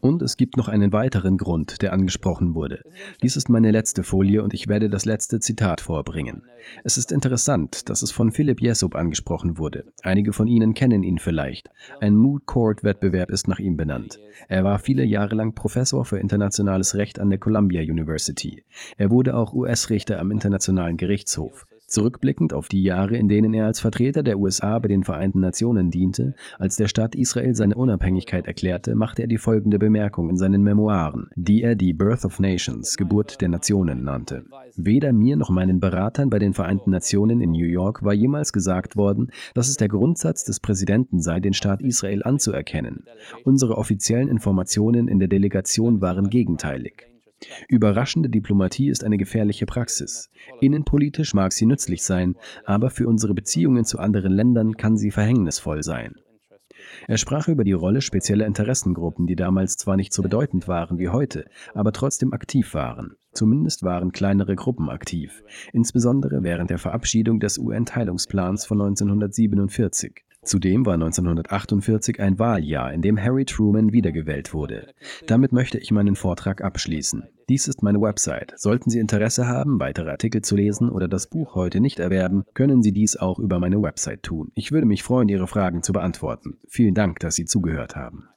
und es gibt noch einen weiteren Grund, der angesprochen wurde. Dies ist meine letzte Folie und ich werde das letzte Zitat vorbringen. Es ist interessant, dass es von Philipp Jessup angesprochen wurde. Einige von Ihnen kennen ihn vielleicht. Ein Moot Court Wettbewerb ist nach ihm benannt. Er war viele Jahre lang Professor für internationales Recht an der Columbia University. Er wurde auch US-Richter am Internationalen Gerichtshof. Zurückblickend auf die Jahre, in denen er als Vertreter der USA bei den Vereinten Nationen diente, als der Staat Israel seine Unabhängigkeit erklärte, machte er die folgende Bemerkung in seinen Memoiren, die er die Birth of Nations, Geburt der Nationen nannte. Weder mir noch meinen Beratern bei den Vereinten Nationen in New York war jemals gesagt worden, dass es der Grundsatz des Präsidenten sei, den Staat Israel anzuerkennen. Unsere offiziellen Informationen in der Delegation waren gegenteilig. Überraschende Diplomatie ist eine gefährliche Praxis. Innenpolitisch mag sie nützlich sein, aber für unsere Beziehungen zu anderen Ländern kann sie verhängnisvoll sein. Er sprach über die Rolle spezieller Interessengruppen, die damals zwar nicht so bedeutend waren wie heute, aber trotzdem aktiv waren. Zumindest waren kleinere Gruppen aktiv, insbesondere während der Verabschiedung des UN-Teilungsplans von 1947. Zudem war 1948 ein Wahljahr, in dem Harry Truman wiedergewählt wurde. Damit möchte ich meinen Vortrag abschließen. Dies ist meine Website. Sollten Sie Interesse haben, weitere Artikel zu lesen oder das Buch heute nicht erwerben, können Sie dies auch über meine Website tun. Ich würde mich freuen, Ihre Fragen zu beantworten. Vielen Dank, dass Sie zugehört haben.